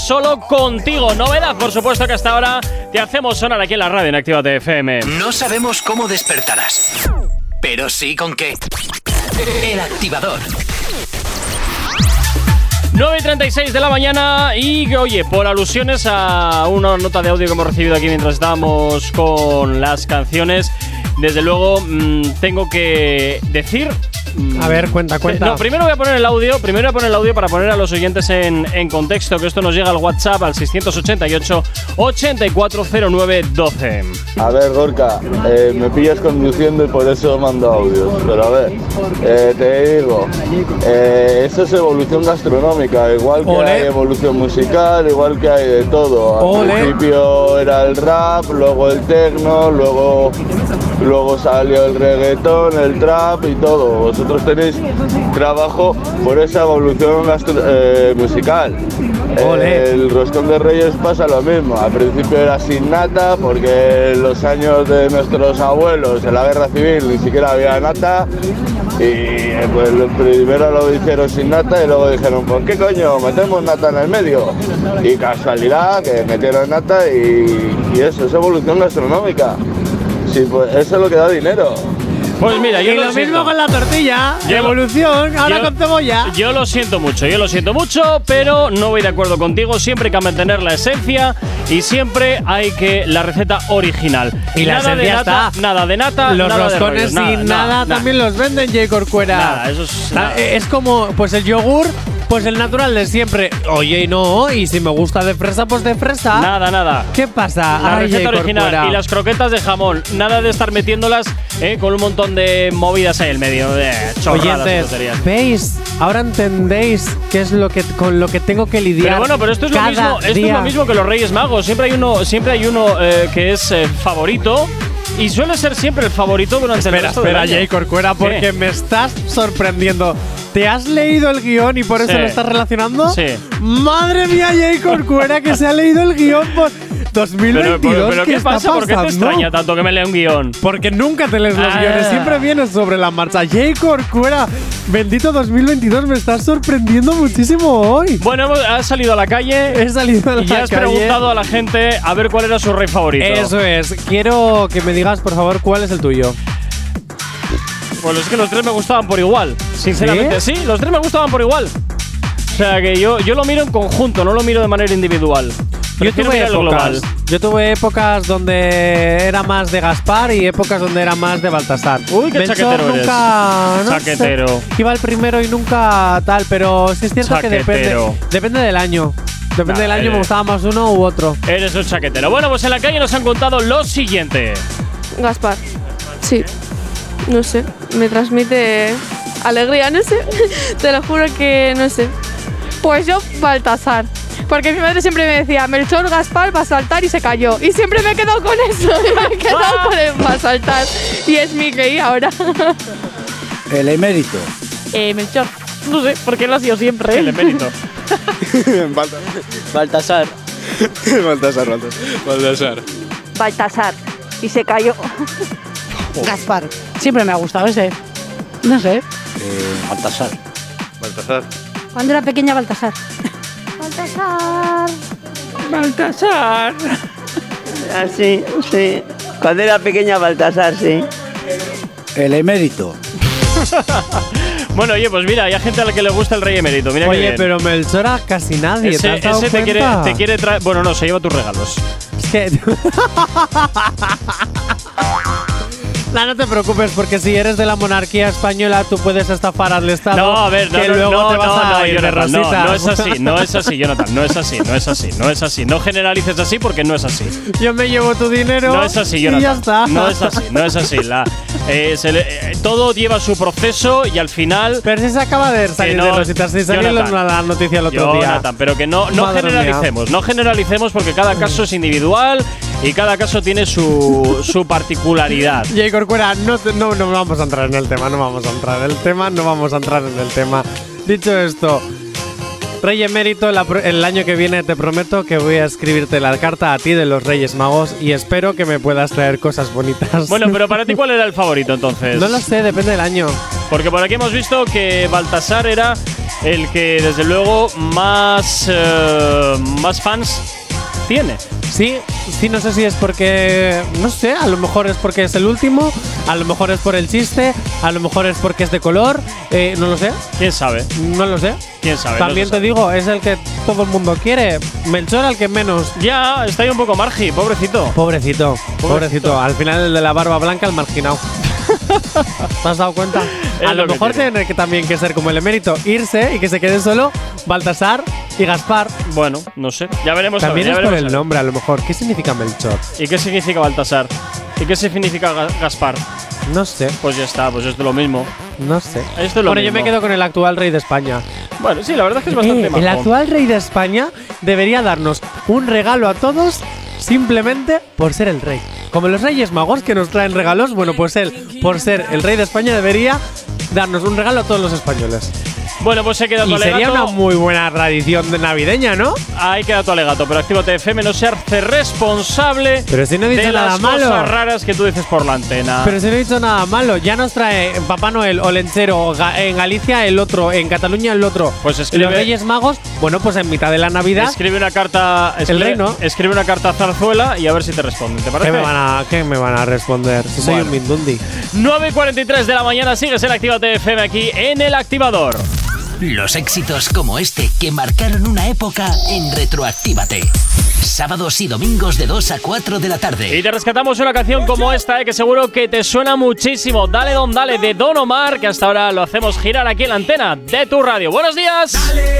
solo contigo. Novedad, por supuesto que hasta ahora te hacemos sonar aquí en la radio en Actívate FM. No sabemos cómo despertarás, pero sí con qué. El activador. 9 y 36 de la mañana y oye, por alusiones a una nota de audio que hemos recibido aquí mientras estábamos con las canciones, desde luego mm, tengo que decir... A ver, cuenta, cuenta. No, primero voy a poner el audio, primero voy a poner el audio para poner a los oyentes en, en contexto, que esto nos llega al WhatsApp al 688 840912. A ver, Gorka, eh, me pillas conduciendo y por eso mando audios. Pero a ver, eh, te digo, eh, eso es evolución gastronómica, igual que hay evolución musical, igual que hay de todo. Al principio era el rap, luego el techno, luego, luego salió el reggaetón, el trap y todo. Vosotros tenéis trabajo por esa evolución eh, musical. El roscón de Reyes pasa lo mismo. Al principio era sin nata porque en los años de nuestros abuelos en la guerra civil ni siquiera había nata. Y eh, pues primero lo hicieron sin nata y luego dijeron, pues qué coño, metemos nata en el medio. Y casualidad que metieron nata y, y eso, es evolución gastronómica. Sí, pues eso es lo que da dinero. Pues mira, yo y lo siento. mismo con la tortilla. Yo- evolución, ahora yo- con cebolla. Yo lo siento mucho, yo lo siento mucho, pero no voy de acuerdo contigo. Siempre hay que mantener la esencia y siempre hay que la receta original. Y la nada de esencia nata, está. nada de nata, Los nada de roscones rollos, nada, sin nada, nada, nada. también los venden J. Corcuera. Nada, eso es- Ah, nada. Es como, pues el yogur, pues el natural de siempre. Oye, y no, y si me gusta de fresa, pues de fresa. Nada, nada. ¿Qué pasa? La Ay, receta original y las croquetas de jamón. Nada de estar metiéndolas eh, con un montón de movidas ahí en el medio. De chorradas y Oyentes. ¿veis? Ahora entendéis qué es lo que con lo que tengo que lidiar. Pero bueno, pero esto es lo mismo, esto es lo mismo que los Reyes Magos. Siempre hay uno, siempre hay uno eh, que es eh, favorito y suele ser siempre el favorito durante el Espera, resto del espera, año. J. Corcuera, porque ¿Qué? me estás sorprendiendo. ¿Te has leído el guion y por eso Sí. lo estás relacionando? Sí. Madre mía, J. Corcuera, que se ha leído el guion por 2022. Pero, pero, ¿qué, ¿qué está pasa? ¿Por qué te extraña tanto que me lea un guion? Porque nunca te lees los Ah. guiones, siempre vienes sobre la marcha. J. Corcuera, bendito 2022, me estás sorprendiendo muchísimo hoy. Bueno, has salido a la calle He salido a la y has preguntado a la gente a ver cuál era su rey favorito. Eso es. Quiero que me digas, por favor, cuál es el tuyo. Pues es que los tres me gustaban por igual. Sinceramente, ¿Sí? los tres me gustaban por igual. O sea que yo, yo lo miro en conjunto, no lo miro de manera individual. Yo tuve épocas. Yo tuve épocas donde era más de Gaspar y épocas donde era más de Baltasar. Uy, qué Melchor chaquetero eres. no sé, Chaquetero. iba el primero y nunca tal, pero sí es cierto que depende. Depende del año. Depende Nah, del año, eres- me gustaba más uno u otro. Eres un chaquetero. Bueno, pues en la calle nos han contado lo siguiente. Gaspar. Sí. No sé. Me transmite alegría, no sé. Te lo juro que no sé. Pues yo, Baltasar. Porque mi madre siempre me decía, Melchor Gaspar va a saltar y se cayó. Y siempre me he quedado con eso. me he quedado con el va a saltar. Y es mi rey ahora. El emérito. eh, Melchor. No sé, porque lo ha sido siempre. El emérito. Baltasar. Baltasar, Baltasar. Baltasar. Baltasar. Y se cayó. Gaspar. Siempre me ha gustado ese. No sé. Eh, Baltasar. Baltasar. Cuando era pequeña, Baltasar. Baltasar. Baltasar. Ah, sí, sí. Cuando era pequeña, Baltasar, sí. El emérito. Bueno, oye, pues mira, hay gente a la que le gusta el rey emérito. Mira qué Oye, bien. pero Melchor a casi nadie. ¿te ese, has dado ese te, quiere, te quiere traer. Bueno, no, se lleva tus regalos. Es que. No, no te preocupes, porque si eres de la monarquía española, tú puedes estafar al Estado. No, a ver, no, que no, luego no, te vas no, a ir de Jonathan, no, no es así, no es así, Jonathan, no es así, no es así, no es así. No generalices así porque no es así. Yo me llevo tu dinero. No es así, y Jonathan. ya está. No es así, no es así. La, eh, se le- eh, todo lleva su proceso y al final. Pero si se acaba de salir de rositas, si salió Jonathan. la, noticia el otro día. Jonathan, pero que no, no Madre generalicemos, no generalicemos porque cada caso es individual y cada caso tiene su, su particularidad. J. Corcuera, no, te- no, no vamos a entrar en el tema, no vamos a entrar en el tema, no vamos a entrar en el tema. Dicho esto, Rey Emérito, el año que viene te prometo que voy a escribirte la carta a ti de los Reyes Magos y espero que me puedas traer cosas bonitas. Bueno, pero para ti, ¿cuál era el favorito entonces? no lo sé, depende del año. Porque por aquí hemos visto que Baltasar era el que desde luego más, eh, más fans tiene. Sí, sí, no sé si es porque. No sé, a lo mejor es porque es el último, a lo mejor es por el chiste, a lo mejor es porque es de color, eh, no lo sé. ¿Quién sabe? No lo sé. ¿Quién sabe? También No te digo, es el que todo el mundo quiere. Melchor al que menos. Ya, está ahí un poco margi, pobrecito. Pobrecito, pobrecito. Al final el de la barba blanca, el marginado. ¿Te has dado cuenta? A lo, lo mejor tiene. que también que ser como el emérito, irse y que se quede solo Baltasar y Gaspar. Bueno, no sé. Ya veremos. a ver, También ya es por el nombre, a lo mejor. ¿Qué significa Melchor? ¿Y qué significa Baltasar? ¿Y qué significa Ga- Gaspar? No sé. Pues ya está, pues es de lo mismo. No sé. Es lo bueno, yo me mismo. quedo con el actual rey de España. Bueno, sí, la verdad es que es bastante Eh, el actual rey de España debería darnos un regalo a todos simplemente por ser el rey. Como los reyes magos que nos traen regalos, bueno, pues él, por ser el rey de España, debería darnos un regalo a todos los españoles. Bueno, pues se queda tu Y sería alegato. una muy buena tradición de navideña, ¿no? Ahí queda tu alegato, pero Actívate FM no se hace responsable Pero si no he dicho de nada las malo. cosas raras que tú dices por la antena. Pero si no he dicho nada malo, ya nos trae Papá Noel o Lenchero Ga- en Galicia el otro, en Cataluña el otro. Pues escribe- los Reyes Magos, bueno, pues en mitad de la Navidad. Escribe una carta. Escribe, reino. Escribe una carta a Zarzuela y a ver si te responden. ¿Te parece? ¿Qué me, van a, qué me van a responder? Si soy Bueno. un Mindundi. 9.43 de la mañana sigues en Actívate FM aquí en el activador. Los éxitos como este que marcaron una época en Retroactívate. Sábados y domingos de 2 a 4 de la tarde. Y te rescatamos una canción como esta, eh, que seguro que te suena muchísimo. Dale Don Dale de Don Omar, que hasta ahora lo hacemos girar aquí en la antena de tu radio. ¡Buenos días! Dale,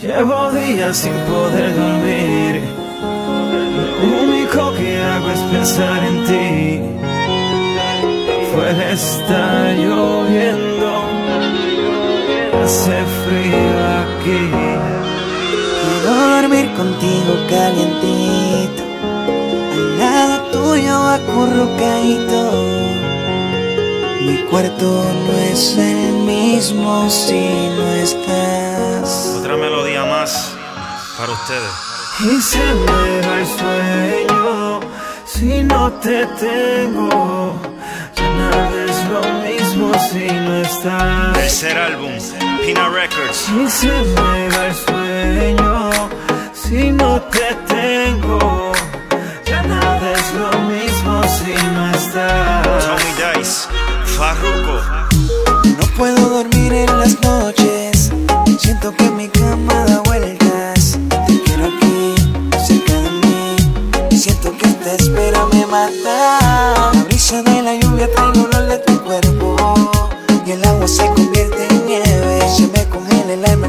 Llevo días sin poder dormir. Lo único que hago es pensar en ti. Fuera está lloviendo. Hace frío aquí. Quiero dormir contigo calientito, al lado tuyo acurrucadito. Mi cuarto no es el mismo si no estás. Otra melodía más para ustedes. Y se me va el sueño si no te tengo. Ya nada es lo mismo si no estás. Tercer álbum, Pina Records. Y se me va el sueño si no te tengo. No puedo dormir en las noches. Siento que mi cama da vueltas. Te quiero aquí, cerca de mí. Siento que esta espera me mata. La brisa de la lluvia trae el olor de tu cuerpo. Y el agua se convierte en nieve. Se me congela el alma,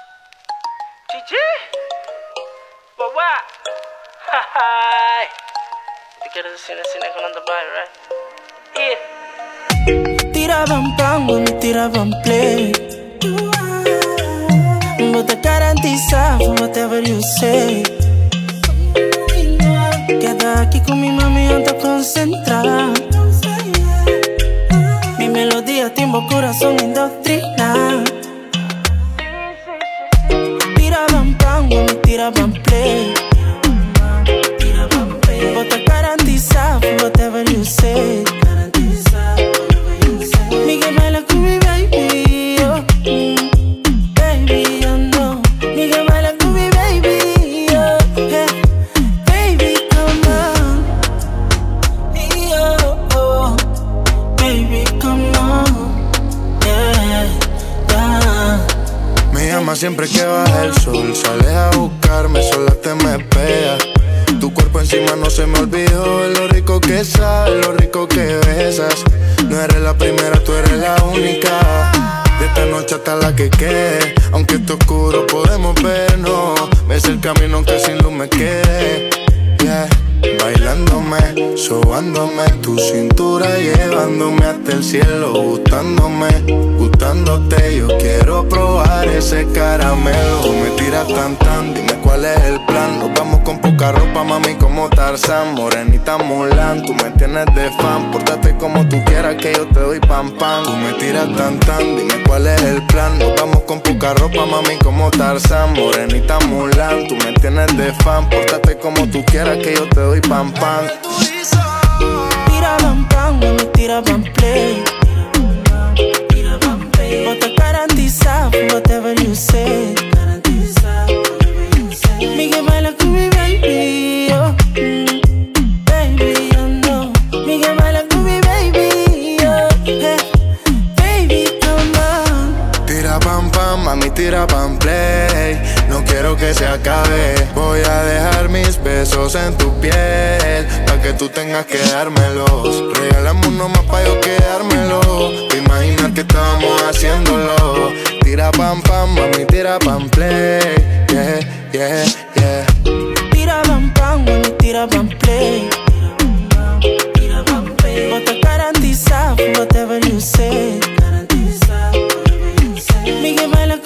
Siempre que baja el sol. Sales a buscarme, sola te me pega. Tu cuerpo encima no se me olvidó. Lo rico que sabes, lo rico que besas. No eres la primera, tú eres la única. De esta noche hasta la que quede. Aunque esté oscuro, podemos vernos. Ves el camino aunque sin luz me quede. Bailándome, sobándome tu cintura, llevándome hasta el cielo, gustándome, gustándote. Yo quiero probar ese caramelo. Me tiras tan tan, dime cuál es el plan. Nos vamos con poca ropa, mami, como Tarzán, morenita Mulan. Tú me tienes de fan, pórtate como tú quieras que yo te doy pam pam. Tú me tiras tan tan, dime cuál es el plan. Nos vamos con poca ropa, mami, como Tarzán, morenita Mulan. Tú me tienes de fan, pórtate como tú quieras que yo te doy pam pam. Tiraban pan, me tiraban play. But I garantiza whatever you say. Tira pam play. No quiero que se acabe. Voy a dejar mis besos en tu piel. Pa' que tú tengas que dármelos. Regálame uno más pa' yo quedármelo. Te imaginas que estábamos haciéndolo. Tira pam pam, mami, tira pam play. Yeah, yeah, yeah. Tiraban pan, me tiraban play. But I garantiza whatever you say. Miguel baila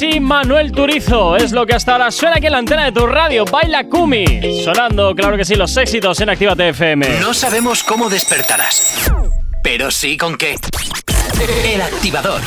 Y Manuel Turizo es lo que hasta ahora suena aquí en la antena de tu radio. Baila Kumi. Sonando, claro que sí, los éxitos en Actívate FM. No sabemos cómo despertarás, pero sí con qué. El activador.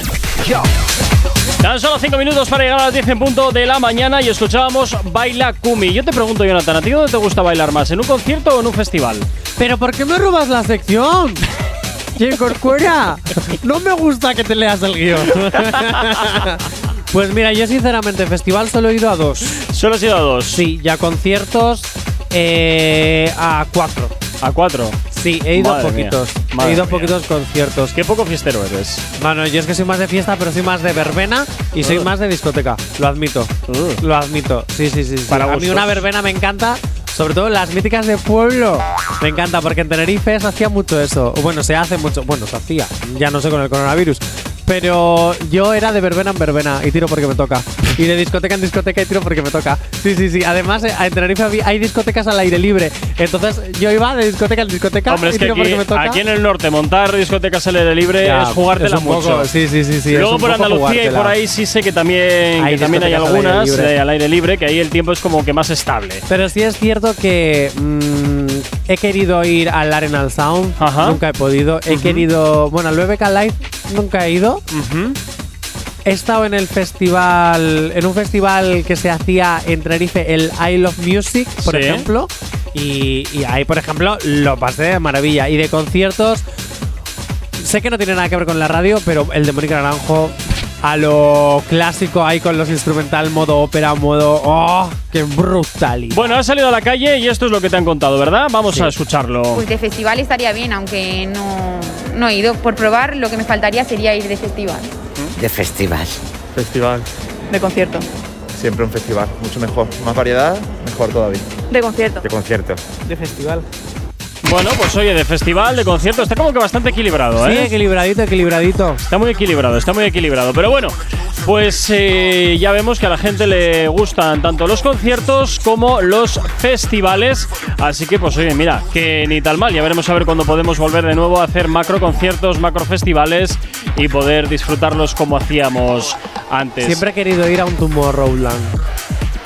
Tan solo 5 minutos para llegar a las 10 en punto de la mañana y escuchábamos Baila Kumi. Yo te pregunto, Jonathan, ¿a ti dónde te gusta bailar más? ¿En un concierto o en un festival? ¿Pero por qué me robas la sección? ¡Qué corcuera! No me gusta que te leas el guion. pues mira, yo sinceramente, festival solo he ido a dos. ¿Solo has ido a dos? Sí, y a conciertos eh, a cuatro. ¿A cuatro? Sí, he ido Madre a poquitos. he ido a poquitos conciertos. Qué poco fiestero eres. Mano, yo es que soy más de fiesta, pero soy más de verbena y soy Uh. más de discoteca. Lo admito. Lo admito. Sí, sí, sí. sí. Para a mí una verbena me encanta, sobre todo las míticas de pueblo. Me encanta, porque en Tenerife se hacía mucho eso. Bueno, se hace mucho. Bueno, se hacía. Ya no sé con el coronavirus. Pero yo era de verbena en verbena y tiro porque me toca. Y de discoteca en discoteca y tiro porque me toca. Sí, sí, sí. Además, eh, en Tenerife hay discotecas al aire libre. Entonces yo iba de discoteca en discoteca Hombre, y es que tiro aquí, porque me toca. aquí en el norte montar discotecas al aire libre Ya, es jugártela es un poco- mucho. sí, sí, sí, sí, Luego por Andalucía y por ahí sí sé que también Hay que también hay discotecas al aire algunas eh, al aire libre que ahí el tiempo es como que más estable. Pero sí es cierto que mm, he querido ir al Arenal Sound, Ajá. nunca he podido. He querido, bueno, al BBK Live nunca he ido. He estado en el festival, en un festival que se hacía en Tenerife, el I Love Music, por Sí. ejemplo. Y, y ahí, por ejemplo, lo pasé de maravilla. Y de conciertos, sé que no tiene nada que ver con la radio, pero el de Mónica Naranjo, a lo clásico ahí con los instrumental, modo ópera, modo. ¡Oh! ¡Qué brutalidad! Bueno, has salido a la calle y esto es lo que te han contado, ¿verdad? Vamos a escucharlo. Pues de festival estaría bien, aunque no, no he ido. Por probar, lo que me faltaría sería ir de festival. De festival. Festival. De concierto. Siempre un festival, mucho mejor. Más variedad, mejor todavía. De concierto. De concierto. De festival. Bueno, pues oye, de festival, de concierto, está como que bastante equilibrado, Sí, ¿eh? equilibradito, equilibradito. Está muy equilibrado, está muy equilibrado. Pero bueno, pues eh, ya vemos que a la gente le gustan tanto los conciertos como los festivales. Así que, pues oye, mira, que ni tal mal. Ya veremos a ver cuándo podemos volver de nuevo a hacer macro conciertos, macro festivales y poder disfrutarlos como hacíamos antes. Siempre he querido ir a un Tomorrowland.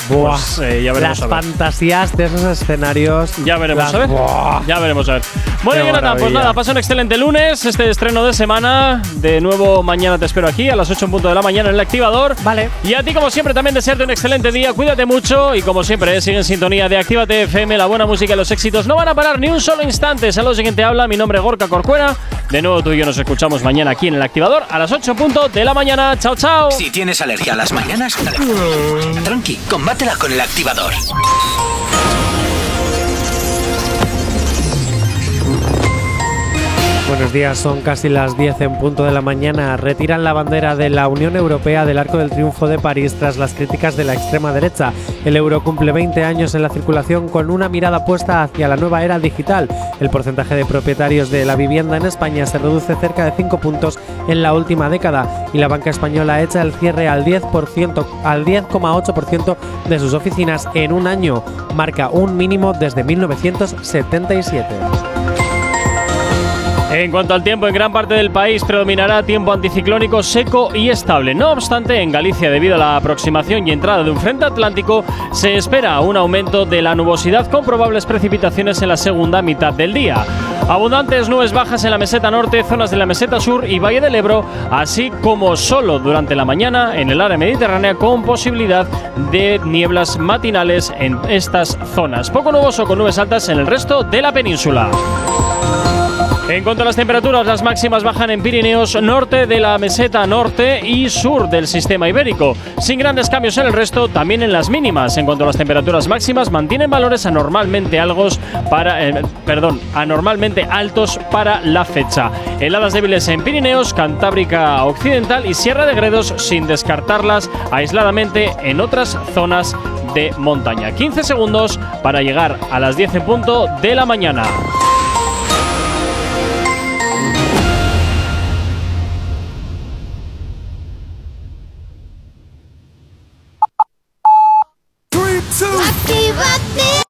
Buah, Pues, eh, ya veremos las a ver. fantasías de esos escenarios. Ya veremos las- a ver. Buah. Ya veremos a ver. Bueno, Qué Jonathan, pues nada, pasa un excelente lunes, este estreno de semana. De nuevo, mañana te espero aquí a las 8 en punto de la mañana en el activador. Vale. Y a ti, como siempre, también desearte un excelente día. Cuídate mucho y, como siempre, eh, sigue en sintonía de Actívate FM. La buena música y los éxitos no van a parar ni un solo instante. Saludos, quien te habla. Mi nombre es Gorka Corcuera. De nuevo, tú y yo nos escuchamos mañana aquí en el activador a las 8 en punto de la mañana. Chao, chao. Si tienes alergia a las mañanas, tranqui, combátela con el activador. Buenos días, son casi las 10 en punto de la mañana. Retiran la bandera de la Unión Europea del Arco del Triunfo de París tras las críticas de la extrema derecha. El euro cumple 20 años en la circulación con una mirada puesta hacia la nueva era digital. El porcentaje de propietarios de la vivienda en España se reduce cerca de 5 puntos en la última década y la banca española echa el cierre al 10%, al 10,8% de sus oficinas en un año. Marca un mínimo desde 1977. En cuanto al tiempo, en gran parte del país predominará tiempo anticiclónico seco y estable. No obstante, en Galicia, debido a la aproximación y entrada de un frente atlántico, se espera un aumento de la nubosidad con probables precipitaciones en la segunda mitad del día. Abundantes nubes bajas en la meseta norte, zonas de la meseta sur y Valle del Ebro, así como solo durante la mañana en el área mediterránea con posibilidad de nieblas matinales en estas zonas. Poco nuboso con nubes altas en el resto de la península. En cuanto a las temperaturas, las máximas bajan en Pirineos, norte de la meseta norte y sur del sistema ibérico, sin grandes cambios en el resto, también en las mínimas. En cuanto a las temperaturas máximas, mantienen valores anormalmente altos para, eh, perdón, anormalmente altos para la fecha. Heladas débiles en Pirineos, Cantábrica Occidental y Sierra de Gredos, sin descartarlas aisladamente en otras zonas de montaña. 15 segundos para llegar a las 10 en punto de la mañana.